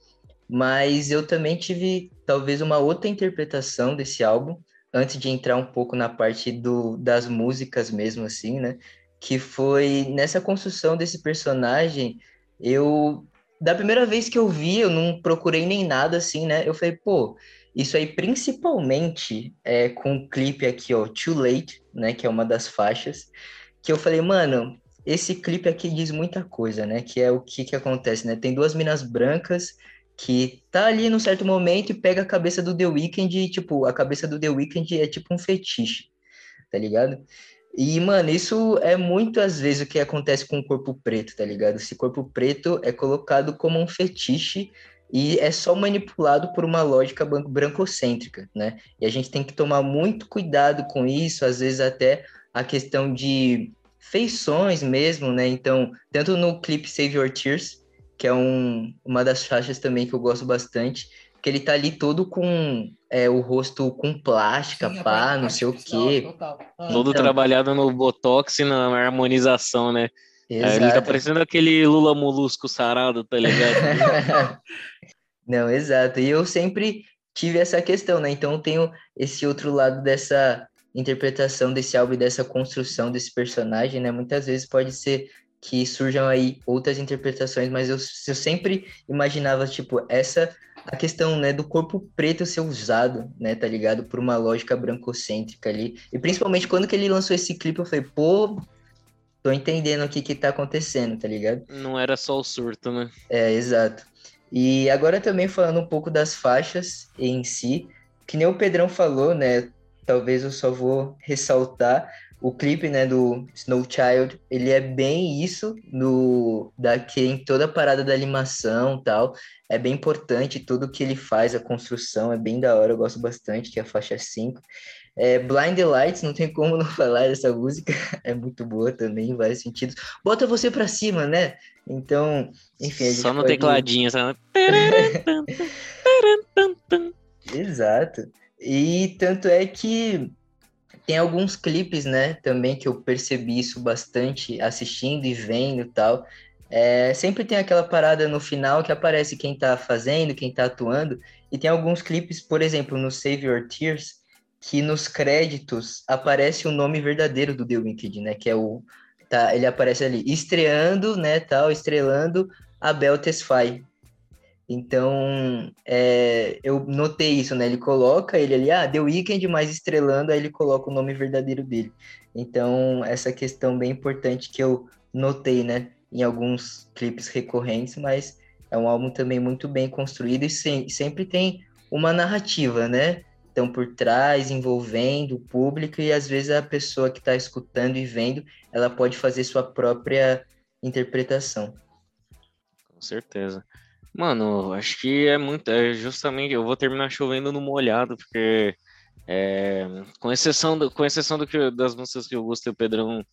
Mas eu também tive, talvez, uma outra interpretação desse álbum, antes de entrar um pouco na parte do, das músicas mesmo, assim, né? Que foi nessa construção desse personagem, eu da primeira vez que eu vi, eu não procurei nem nada assim, né? Eu falei, pô, isso aí, principalmente é, com o clipe aqui, ó, Too Late, né? Que é uma das faixas. Que eu falei, mano, esse clipe aqui diz muita coisa, né? Que é o que que acontece, né? Tem duas minas brancas que tá ali num certo momento e pega a cabeça do The Weeknd e, tipo, a cabeça do The Weeknd é tipo um fetiche, tá ligado? E, mano, isso é muitas vezes o que acontece com o corpo preto, tá ligado? Esse corpo preto é colocado como um fetiche e é só manipulado por uma lógica brancocêntrica, né? E a gente tem que tomar muito cuidado com isso, às vezes até a questão de feições mesmo, né? Então, tanto no clipe Save Your Tears, que é um, uma das faixas também que eu gosto bastante, que ele tá ali todo com é, o rosto com plástica, Sim, pá, não sei o quê. Ah. Todo então, trabalhado no Botox e na harmonização, né? Exato. Ele tá parecendo aquele Lula Molusco sarado, tá ligado? Não, exato. E eu sempre tive essa questão, né? Então eu tenho esse outro lado dessa interpretação desse álbum e dessa construção desse personagem, né? Muitas vezes pode ser que surjam aí outras interpretações, mas eu, eu sempre imaginava, tipo, essa a questão, né, do corpo preto ser usado, né, tá ligado? Por uma lógica brancocêntrica ali. E principalmente quando que ele lançou esse clipe, eu falei, pô, tô entendendo o que que tá acontecendo, tá ligado? Não era só o surto, né? É, exato. E agora também falando um pouco das faixas em si, que nem o Pedrão falou, né? talvez eu só vou ressaltar o clipe, né, do Snow Child, ele é bem isso no daqui em toda a parada da animação, tal. É bem importante tudo que ele faz, a construção é bem da hora, eu gosto bastante, que é a faixa 5. É, Blind Lights, não tem como não falar dessa música, é muito boa também, em vários sentidos. Bota você pra cima, né? Então, enfim. Só no pode... tecladinho, só. Exato. E tanto é que tem alguns clipes, né, também que eu percebi isso bastante assistindo e vendo e tal. É, sempre tem aquela parada no final que aparece quem tá fazendo, quem tá atuando, e tem alguns clipes, por exemplo, no Save Your Tears, que nos créditos aparece o nome verdadeiro do The Wicked, né, que é o tá, ele aparece ali estreando, né, tal, estrelando Abel Tesfaye, então, é, eu notei isso, né? Ele coloca ele ali, ah, The Weeknd, mas estrelando, aí ele coloca o nome verdadeiro dele. Então, essa questão bem importante que eu notei, né? Em alguns clipes recorrentes, mas é um álbum também muito bem construído e se, sempre tem uma narrativa, né? Então, por trás, envolvendo o público e às vezes a pessoa que está escutando e vendo, ela pode fazer sua própria interpretação. Com certeza. Mano, acho que é muito. É justamente, eu vou terminar chovendo no molhado, porque é, com exceção, do, com exceção do que, das músicas que o Augusto e o Pedrão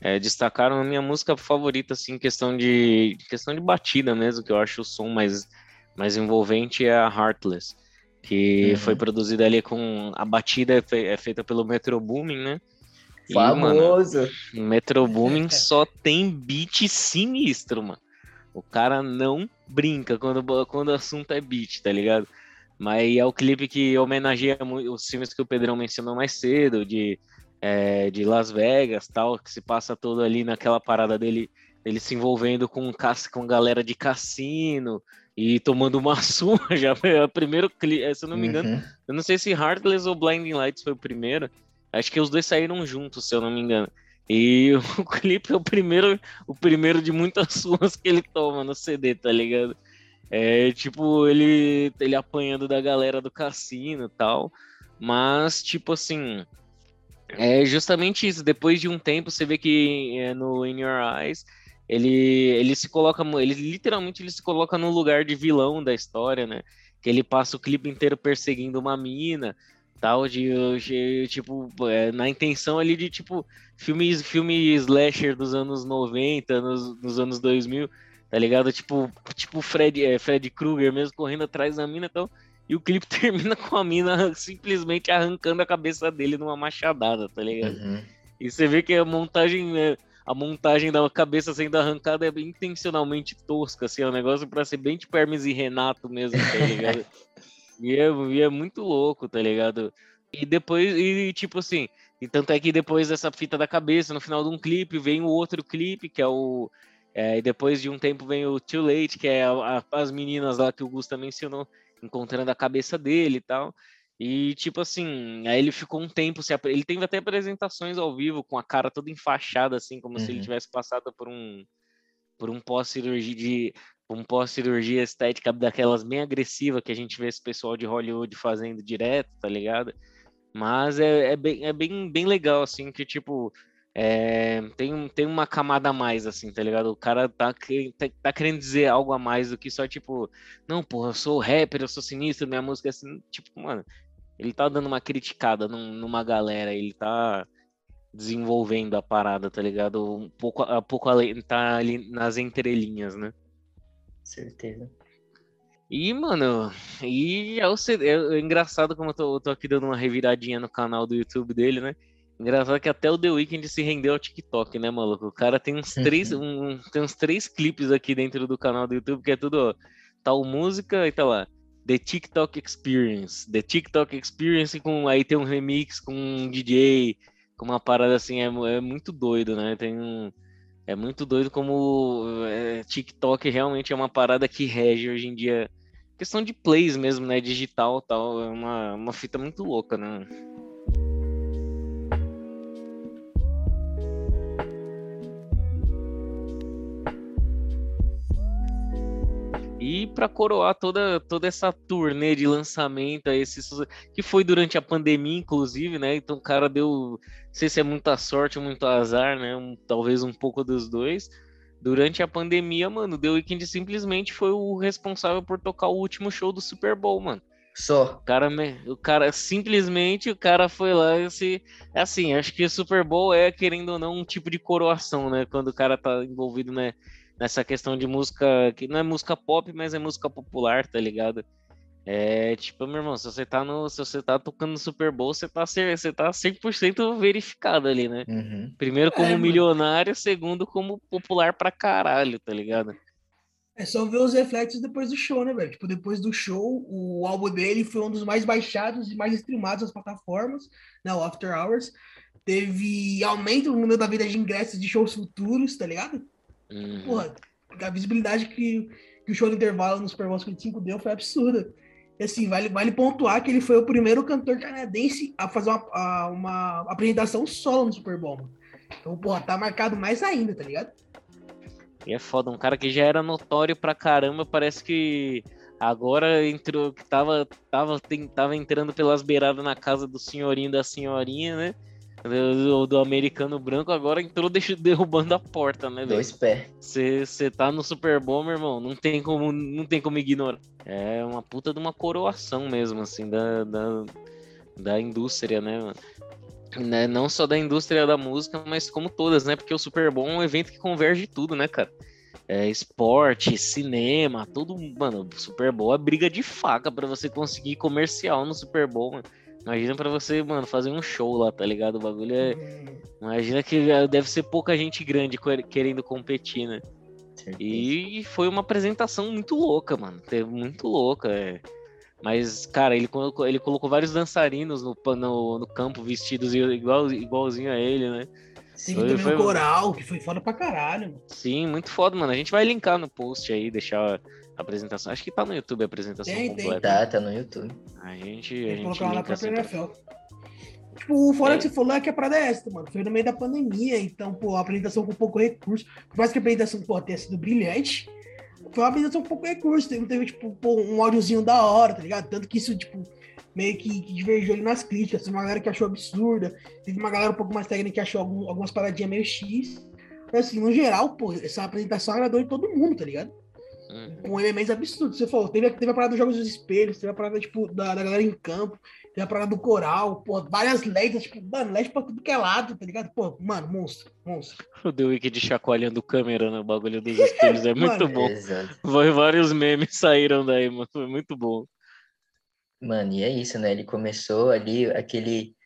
é, destacaram, a minha música favorita, assim, questão de questão de batida mesmo, que eu acho o som mais, mais envolvente é a Heartless, que uhum. foi produzida ali com a batida é, é feita pelo Metro Booming, né? Famoso. E, mano, Metro Booming só tem beat sinistro, mano. O cara não brinca quando, quando o assunto é beat, tá ligado? Mas é o clipe que homenageia os filmes que o Pedrão mencionou mais cedo, de, é, de Las Vegas, tal, que se passa todo ali naquela parada dele, dele se envolvendo com, com galera de cassino e tomando uma surra. Já foi o primeiro clipe, se eu não me engano. Uhum. Eu não sei se Heartless ou Blinding Lights foi o primeiro. Acho que os dois saíram juntos, se eu não me engano. E o clipe é o primeiro, o primeiro de muitas suas que ele toma no CD, tá ligado? É tipo, ele, ele apanhando da galera do cassino e tal. Mas, tipo assim, é justamente isso. Depois de um tempo, você vê que é, no In Your Eyes, ele, ele se coloca, ele literalmente ele se coloca no lugar de vilão da história, né? Que ele passa o clipe inteiro perseguindo uma mina, tal, de, de tipo, é, na intenção ali de, tipo, filme, filme slasher dos anos 90, nos, nos anos 2000, tá ligado? Tipo, tipo Fred, é, Fred Krueger mesmo correndo atrás da mina e tal. E o clipe termina com a mina simplesmente arrancando a cabeça dele numa machadada, tá ligado? Uhum. E você vê que a montagem, né, a montagem da cabeça sendo arrancada é intencionalmente tosca, assim, é um negócio pra ser bem tipo Hermes e Renato mesmo, tá ligado? E é, e é muito louco, tá ligado? E depois, e tipo assim, e tanto é que depois dessa fita da cabeça, no final de um clipe, vem o outro clipe, que é o. É, e depois de um tempo vem o Too Late, que é a, a, as meninas lá que o Gusta mencionou, encontrando a cabeça dele e tal. E tipo assim, aí ele ficou um tempo. Se, ele teve até apresentações ao vivo com a cara toda enfaixada, assim, como uhum. se ele uhum. tivesse passado por um por um pós-cirurgia de um pós-cirurgia estética daquelas bem agressiva que a gente vê esse pessoal de Hollywood fazendo direto, tá ligado? Mas é, é, bem, é bem, bem legal, assim, que tipo. É, tem, tem uma camada a mais, assim, tá ligado? O cara tá, tá, tá, querendo dizer algo a mais do que só, tipo, não, porra, eu sou rapper, eu sou sinistro, minha música é assim. Tipo, mano, ele tá dando uma criticada num, numa galera, ele tá desenvolvendo a parada, tá ligado? Um pouco, a pouco além, tá ali nas entrelinhas, né? Certeza. E, mano, e é, o, é, é engraçado como eu tô, eu tô, aqui dando uma reviradinha no canal do YouTube dele, né? Engraçado que até o The Weeknd se rendeu ao TikTok, né, maluco? O cara tem uns três, um, tem uns três clipes aqui dentro do canal do YouTube, que é tudo, ó, tal música e tá lá. The TikTok Experience. The TikTok Experience com aí tem um remix com um DJ, com uma parada assim, é, é muito doido, né? Tem um é muito doido como é, TikTok realmente é uma parada que rege hoje em dia. Questão de plays mesmo, né? Digital tal. É uma, uma fita muito louca, né? E para coroar toda, toda essa turnê de lançamento, esse, que foi durante a pandemia, inclusive, né? Então o cara deu, não sei se é muita sorte ou muito azar, né? Um, talvez um pouco dos dois. Durante a pandemia, mano, The Weeknd simplesmente foi o responsável por tocar o último show do Super Bowl, mano. Só. O cara, o cara simplesmente o cara foi lá e se assim, acho que o Super Bowl é querendo ou não um tipo de coroação, né? Quando o cara tá envolvido, né, nessa questão de música que não é música pop, mas é música popular, tá ligado? É tipo, meu irmão, se você tá no, se você tá tocando no Super Bowl, você tá, você tá 100% verificado ali, né? Uhum. Primeiro como É, mano. milionário, segundo como popular pra caralho, tá ligado? É só ver os reflexos depois do show, né, velho? Tipo, depois do show, o álbum dele foi um dos mais baixados e mais streamados nas plataformas, né? O After Hours. Teve aumento no número da venda de ingressos de shows futuros, tá ligado? Uhum. Porra, a visibilidade que, que o show do intervalo no Super Bowl 55 deu foi absurda. E assim, vale, vale pontuar que ele foi o primeiro cantor canadense a fazer uma, a- uma apresentação solo no Super Bowl, mano. Então, porra, tá marcado mais ainda, tá ligado? E é foda, um cara que já era notório pra caramba, parece que agora entrou, que tava, tava, tem- tava entrando pelas beiradas na casa do senhorinho e da senhorinha, né? Do, do americano branco, agora entrou derrubando a porta, né, velho? Dois pés. Você tá no Super Bowl, meu irmão, não tem como, não tem como ignorar. É uma puta de uma coroação mesmo, assim, da, da, da indústria, né, mano? Né, Não só da indústria da música, mas como todas, né? Porque o Super Bowl é um evento que converge tudo, né, cara? É, esporte, cinema, tudo. Mano, o Super Bowl é briga de faca pra você conseguir comercial no Super Bowl, mano. Imagina pra você, mano, fazer um show lá, tá ligado? O bagulho é. Imagina que deve ser pouca gente grande quer- querendo competir, né? E foi uma apresentação muito louca, mano. Muito louca. é. Mas, cara, ele colocou, ele colocou vários dançarinos no, no, no campo vestidos igual, igualzinho a ele, né? Teve Foi- também foi- o coral, que foi foda pra caralho, mano. Sim, muito foda, mano. A gente vai linkar no post aí, deixar apresentação. Acho que tá no YouTube a apresentação Tem, tem. completa. Tá, tá no YouTube. A gente, a Tem que gente colocar lá na própria sempre. NFL. Tipo, o fora É. que você falou é que a é essa, mano. Foi no meio da pandemia, então, pô, a apresentação com pouco recurso. Por mais que a apresentação, pô, tenha sido brilhante, foi uma apresentação com pouco recurso. Teve, teve tipo, pô, um áudiozinho da hora, tá ligado? Tanto que isso, tipo, meio que, que divergiu ali nas críticas. Teve uma galera que achou absurda, teve uma galera um pouco mais técnica que achou algum- algumas paradinhas meio X. Mas, assim, no geral, pô, essa apresentação agradou de todo mundo, tá ligado? Hum. com elementos absurdos. Você falou, teve, teve a parada dos jogos dos espelhos, teve a parada, tipo, da, da galera em campo, teve a parada do coral, pô, várias LEDs, tipo, mano, LED pra tudo que é lado, tá ligado? Pô, mano, monstro, monstro. O The Wicked chacoalhando câmera no bagulho dos espelhos é muito Mano, bom. Exato. Vai- Vários memes saíram daí, mano. Foi muito bom. Mano, e é isso, né? Ele começou ali aquele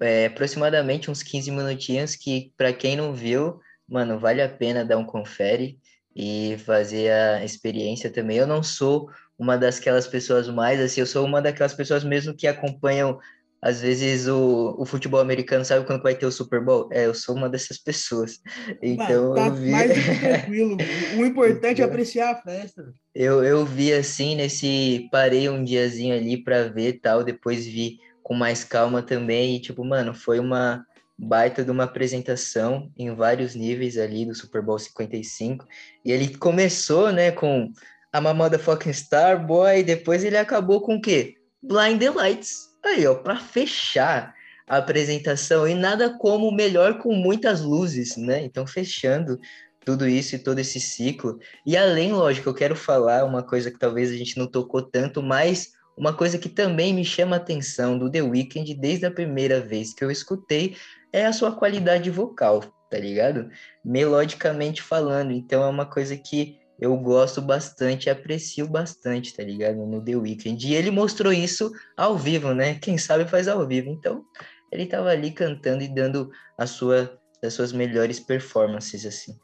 é, aproximadamente uns 15 minutinhos que, pra quem não viu, mano, vale a pena dar um confere e fazer a experiência também. Eu não sou uma daquelas pessoas mais, assim, eu sou uma daquelas pessoas mesmo que acompanham, às vezes, o, o futebol americano, sabe quando vai ter o Super Bowl? É, eu sou uma dessas pessoas. Então, tá eu vi... mais do que tranquilo. O importante é apreciar a festa. Eu, eu vi assim, nesse. Parei um diazinho ali pra ver e tal, depois vi com mais calma também. E, tipo, mano, foi uma baita de uma apresentação em vários níveis ali do Super Bowl 55. E ele começou, né, com a mamada fucking Star Boy, depois ele acabou com o quê? Blind the Lights. Aí, ó, pra fechar a apresentação. E nada como melhor com muitas luzes, né? Então, fechando tudo isso e todo esse ciclo. E além, lógico, eu quero falar uma coisa que talvez a gente não tocou tanto, mas uma coisa que também me chama a atenção do The Weeknd desde a primeira vez que eu escutei é a sua qualidade vocal, tá ligado? Melodicamente falando. Então é uma coisa que eu gosto bastante, aprecio bastante, tá ligado? No The Weeknd. E ele mostrou isso ao vivo, né? Quem sabe faz ao vivo. Então, ele tava ali cantando e dando a sua, as suas melhores performances, assim.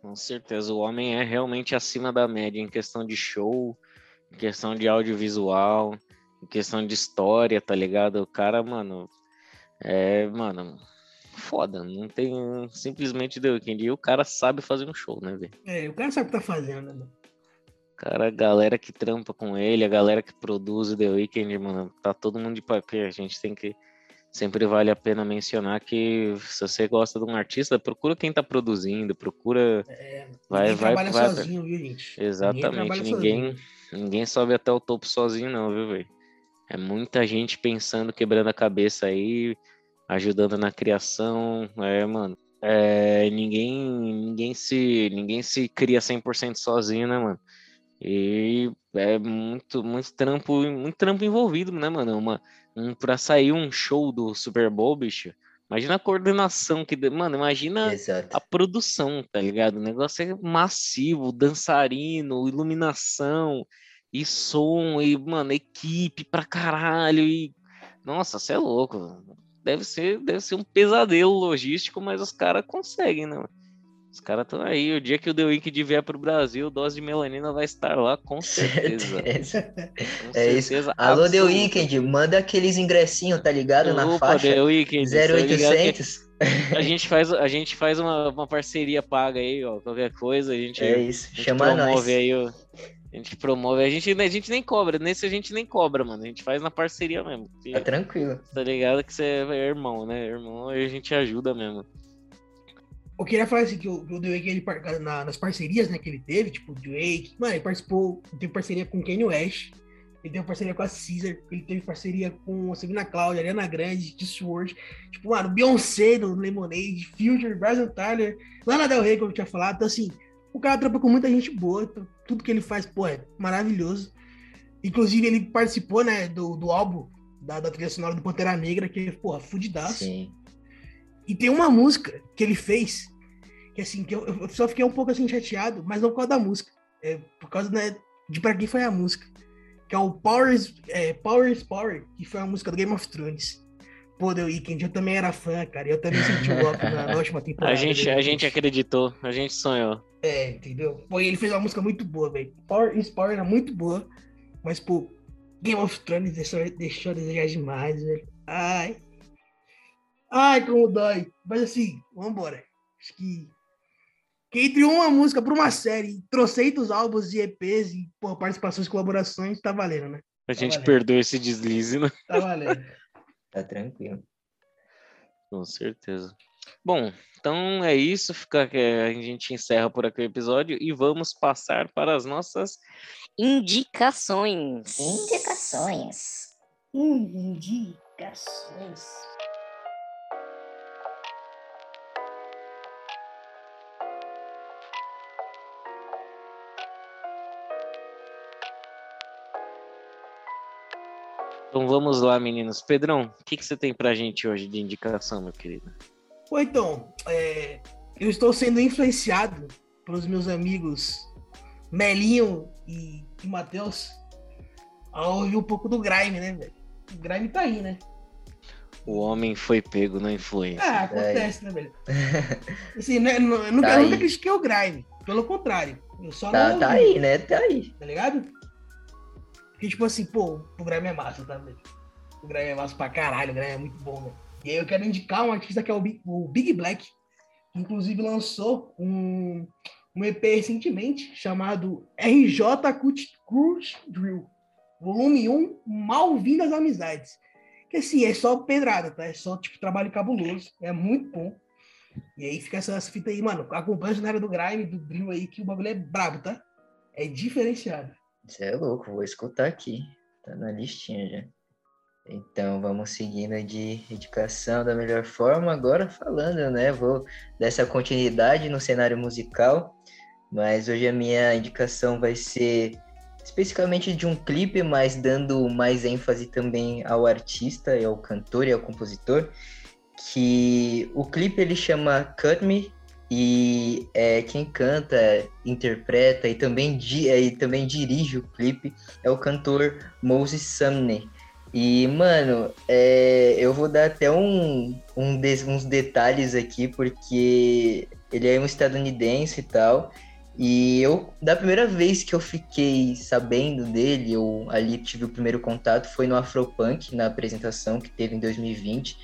Com certeza, o homem é realmente acima da média em questão de show, em questão de audiovisual, em questão de história, tá ligado? O cara, mano, é, mano, foda, não tem simplesmente The Weeknd. E o cara sabe fazer um show, né, velho? É, o cara sabe o que tá fazendo, né? Cara, a galera que trampa com ele, a galera que produz o The Weeknd, mano, tá todo mundo de papel. A gente tem que sempre vale a pena mencionar que se você gosta de um artista, procura quem tá produzindo, procura. É, vai, ninguém vai, trabalha vai. sozinho, viu, gente? Exatamente. Ninguém, sozinho. ninguém sobe até o topo sozinho, não, viu, velho? É muita gente pensando, quebrando a cabeça aí, ajudando na criação. É, mano. É, ninguém, ninguém se, ninguém se cria 100% sozinho, né, mano? E é muito, muito trampo, muito trampo envolvido, né, mano? Uma, um, pra sair um show do Super Bowl, bicho. Imagina a coordenação que, mano, imagina Exato. a produção, tá ligado? O negócio é massivo, dançarino, iluminação e som e, mano, equipe pra caralho e nossa, você é louco. Deve ser, deve ser um pesadelo logístico, mas os caras conseguem, né? Os caras estão aí. O dia que o The Wicked vier pro Brasil, dose de melanina vai estar lá, com certeza. Certeza. Com É isso. Alô, The. Weeknd, manda aqueles ingressinhos, tá ligado? Na Opa, faixa The tá que 0800. A gente faz, a gente faz uma, uma parceria paga aí, ó. Qualquer coisa, a gente, É isso, a gente chama nós. promove aí o. A gente promove, a gente, a gente nem cobra, nesse a gente nem cobra, mano. A gente faz na parceria mesmo. porque Tá tranquilo. Tá ligado que você é irmão, né? Irmão, aí a gente ajuda mesmo. Eu queria falar assim, que o, que o Drake, ele, na- nas parcerias né, que ele teve, tipo, o Drake, mano, ele participou, ele teve parceria com Kanye West, ele teve parceria com a Caesar, ele teve parceria com a Sabina Cláudia, Ariana Grande, Sword, tipo, mano, Beyoncé do Lemonade, Future, Bryson Tyler, Lana Del Rey, como eu tinha falado, então assim, o cara trampa com muita gente boa, então, tudo que ele faz, pô, é maravilhoso. Inclusive, ele participou, né, do, do álbum da, da trilha sonora do Pantera Negra, que é, porra, fudidaço. Sim. E tem uma música que ele fez, que assim, que eu, eu só fiquei um pouco assim chateado, mas não por causa da música. É por causa né, de pra quem foi a música. Que é o Power is, é, Power is Power, que foi a música do Game of Thrones. Pô, The Weeknd, eu também era fã, cara. Eu também senti o golpe na, na última temporada. A gente, Game a gente acreditou, a gente sonhou. É, entendeu? Pô, ele fez uma música muito boa, velho. Power is Power era muito boa, mas, pô, Game of Thrones deixou, deixou a desejar demais, velho. Ai. Ai, como dói. Mas assim, vambora. Acho que. Que entre uma música pra uma série, troceitos álbuns e EPs e pô, participações e colaborações, tá valendo, né? A gente valendo. perdoa esse deslize, né? Tá valendo. Tá tranquilo. Com certeza. Bom, então é isso. Fica, a gente encerra por aqui o episódio e vamos passar para as nossas indicações. Indicações. Indicações. Então vamos lá, meninos. Pedrão, o que, que você tem pra gente hoje de indicação, meu querido? Pô, então, é, eu estou sendo influenciado pelos meus amigos Melinho e, e Matheus a ouvir um pouco do Grime, né, velho? O Grime tá aí, né? O homem foi pego na influência. Ah, acontece, né, velho? Assim, né, não- eu nunca, Tá eu nunca critiquei o Grime. Pelo contrário. Eu só Tá, não tá ouvi, aí, né? Tá aí. tá ligado? Porque, tipo assim, pô, o Grime é massa, tá, velho? O Grime é massa pra caralho, o Grime é muito bom, velho. E aí eu quero indicar um artista que é o Big, o Big Black, que inclusive lançou um, um EP recentemente chamado RJ Cruise Drill, volume 1, Mal-vindas Amizades. Que assim, é só pedrada, tá? É só, tipo, trabalho cabuloso. É muito bom. E aí fica essa, essa fita aí, mano. Acompanha o cenário do Grime, do Drill aí, que o bagulho é brabo, tá? É diferenciado. Você é louco, vou escutar aqui. Tá na listinha já. Então vamos seguindo de indicação da melhor forma. Agora falando, né? Vou dessa continuidade no cenário musical. Mas hoje a minha indicação vai ser especificamente de um clipe, mas dando mais ênfase também ao artista, e ao cantor e ao compositor. Que o clipe ele chama Cut Me e é, quem canta, interpreta e também, é, e também dirige o clipe é o cantor Moses Sumney. E, mano, é, eu vou dar até um, um des- uns detalhes aqui, porque ele é um estadunidense e tal. E eu, da primeira vez que eu fiquei sabendo dele, eu ali tive o primeiro contato, foi no Afropunk, na apresentação que teve em 2020.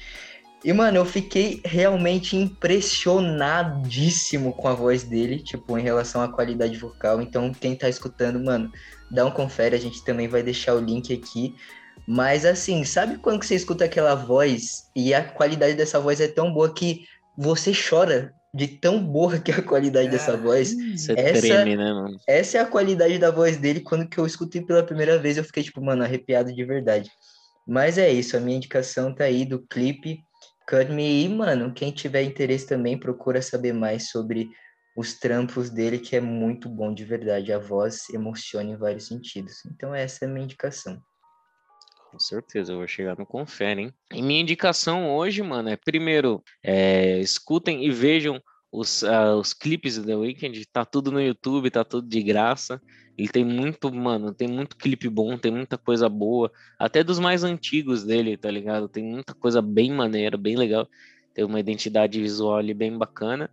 E, mano, eu fiquei realmente impressionadíssimo com a voz dele, tipo, em relação à qualidade vocal. Então, quem tá escutando, mano, dá um confere, a gente também vai deixar o link aqui. Mas assim, sabe quando você escuta aquela voz e a qualidade dessa voz é tão boa que você chora de tão boa que é a qualidade dessa voz? Você Essa- treme, né, mano? Essa é a qualidade da voz dele. Quando que eu escutei pela primeira vez, eu fiquei, tipo, mano, arrepiado de verdade. Mas é isso, a minha indicação tá aí do clipe Cut Me. E, mano, quem tiver interesse também, procura saber mais sobre os trampos dele, que é muito bom de verdade. A voz emociona em vários sentidos. Então, essa é a minha indicação. Com certeza, eu vou chegar no Confere, hein? E minha indicação hoje, mano, é primeiro, é, escutem e vejam os, ah, os clipes do The Weeknd, tá tudo no YouTube, tá tudo de graça. Ele tem muito, mano, tem muito clipe bom, tem muita coisa boa, até dos mais antigos dele, tá ligado? Tem muita coisa bem maneira, bem legal. Tem uma identidade visual ali bem bacana.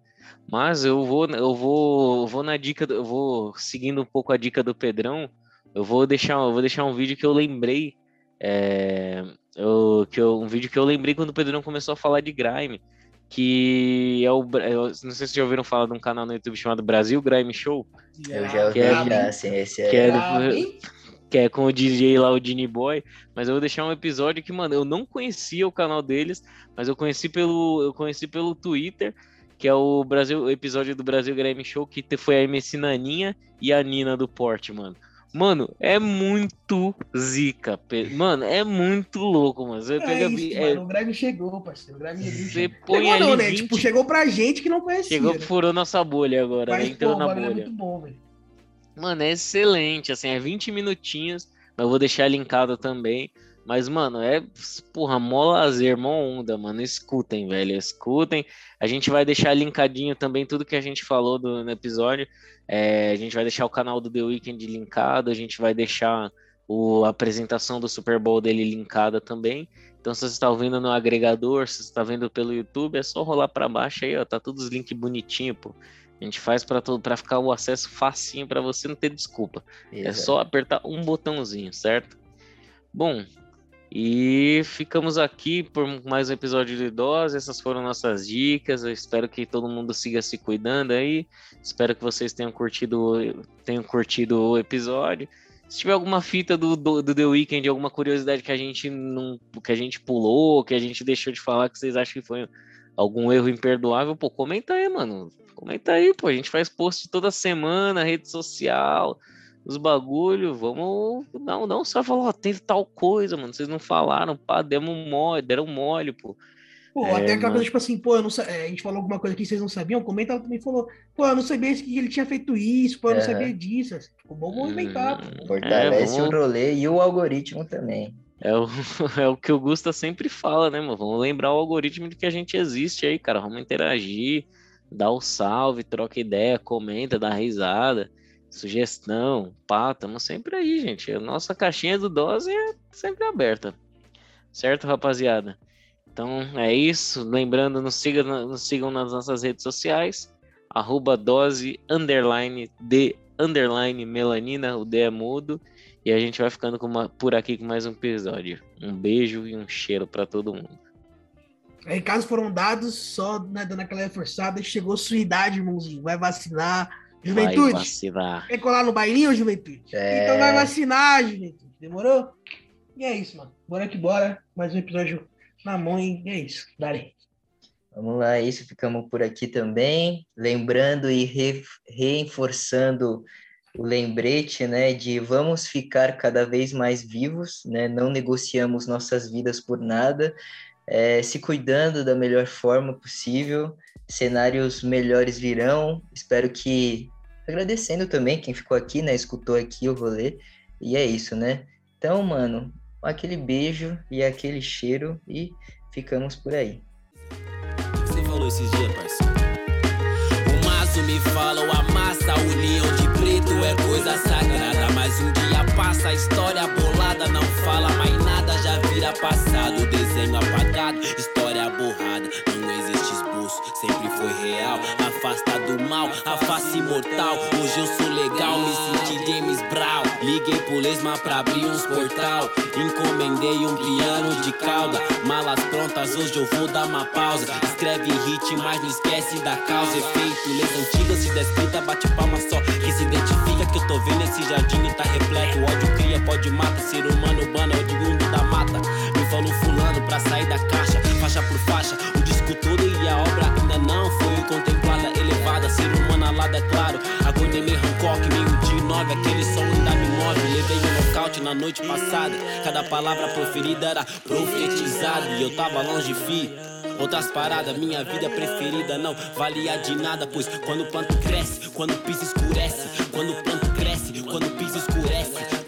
Mas eu vou, eu vou, vou na dica, eu vou seguindo um pouco a dica do Pedrão. Eu vou deixar, eu vou deixar um vídeo que eu lembrei é, eu, que eu, um vídeo que eu lembrei quando o Pedrão começou a falar de grime, que é o, eu não sei se vocês já ouviram falar de um canal no YouTube chamado Brasil Grime Show, Eu já ouvi, Que é- já, assim, esse é... que é, Ah, do- bem- que é com o DJ lá, o Dini Boy, mas eu vou deixar um episódio que, mano, eu não conhecia o canal deles, mas eu conheci pelo, eu conheci pelo Twitter, que é o Brasil, o episódio do Brasil Grime Show, que foi a MC Naninha e a Nina do Porte, mano. Mano, é muito zica. Mano, é muito louco, mano. Você É pega. isso, é, mano. O Grime chegou, parceiro. O Grime você chegou. põe Chegou não, né? 20, Tipo, chegou pra gente que não conhecia. chegou, né? furou nossa bolha agora, né? Mas, Entrou pô, na é bolha. muito bom, velho. Mano, é excelente, assim, é 20 minutinhos, mas eu vou deixar linkado também. Mas, mano, é, porra, mó lazer, mó onda, mano. Escutem, velho, escutem. A gente vai deixar linkadinho também tudo que a gente falou do, no episódio. É, a gente vai deixar o canal do The Weeknd linkado, a gente vai deixar o, a apresentação do Super Bowl dele linkada também. Então, se você está ouvindo no agregador, se você está vendo pelo YouTube, é só rolar para baixo aí, ó. Tá todos os links bonitinho, pô. A gente faz para todo para ficar o acesso facinho para você não ter desculpa. É Exato. só apertar um botãozinho, certo? Bom, e ficamos aqui por mais um episódio de Dose. Essas foram nossas dicas. Eu espero que todo mundo siga se cuidando aí. Espero que vocês tenham curtido, tenham curtido o episódio. Se tiver alguma fita do, do, do The Weeknd, alguma curiosidade que a gente não, que a gente pulou, que a gente deixou de falar, que vocês acham que foi algum erro imperdoável, pô, comenta aí, mano. Comenta aí, pô. A gente faz post toda semana, rede social, os bagulho. Vamos. Não, não só falar, ó, teve tal coisa, mano. Vocês não falaram, pá, demos mole, deram mole, pô. Pô, É, até aquela coisa, tipo assim, pô, eu não sa- é, a gente falou alguma coisa que vocês não sabiam, comenta, ela também falou, pô, eu não sabia que ele tinha feito isso, pô, eu não Aham. sabia disso. Assim, tipo, vamos movimentar, Hum, pô. Fortalece É, o vamos- rolê e o algoritmo também. É o, é o que o Gusta sempre fala, né, mano? Vamos lembrar o algoritmo de que a gente existe aí, cara. Vamos interagir, dar o salve, troca ideia, comenta, dá risada, sugestão, pá, tamo sempre aí, gente. A nossa caixinha do Dose é sempre aberta. Certo, rapaziada? Então é isso. Lembrando, nos, siga, nos sigam nas nossas redes sociais. Arroba dose underline de underline melanina, o D é mudo. E a gente vai ficando uma- por aqui com mais um episódio. Um beijo e um cheiro pra todo mundo. Aí, casos foram dados, só né, dando aquela reforçada, chegou sua idade, irmãozinho, vai vacinar. Vai Juventude, vacilar. quer colar no bailinho, juventude? É. Então vai vacinar, juventude, demorou? E é isso, mano. Bora que bora, mais um episódio na mão e é isso, dale. Vamos lá, é isso, ficamos por aqui também. Lembrando e re- reforçando o lembrete, né, de vamos ficar cada vez mais vivos, né, não negociamos nossas vidas por nada, é, se cuidando da melhor forma possível, cenários melhores virão, espero que, agradecendo também quem ficou aqui, né, escutou aqui o rolê, e é isso, né. Então, mano, aquele beijo e aquele cheiro e ficamos por aí. Você falou esses dias, parceiro. O maço me fala, o amassa, a união de preto é coisa sagrada. Mas um dia passa, a história bolada não fala mais nada, já vira passado. Desenho apagado, sempre foi real. Afasta do mal, a face imortal. Hoje eu sou legal, me senti James Brown. Liguei pro Lesma pra abrir uns portal. Encomendei um piano de cauda. Malas prontas, hoje eu vou dar uma pausa. Escreve hit, mas não esquece da causa. Efeito, leis antigas, se descrita, bate palma só. Que se identifica que eu tô vendo esse jardim e tá repleto. O ódio cria, pode mata. Ser humano bana, é o mundo da mata. Me falou fulano pra sair da caixa, faixa por faixa. O disco todo e a obra alada, é claro. Aguardei meio Hancock, meio de nove. Aquele som ainda me move. Levei um nocaute na noite passada. Cada palavra proferida era profetizada. E eu tava longe, fi. Outras paradas, minha vida preferida não valia de nada, pois quando o planto cresce, quando o piso escurece, quando o planto cresce, quando o piso escurece,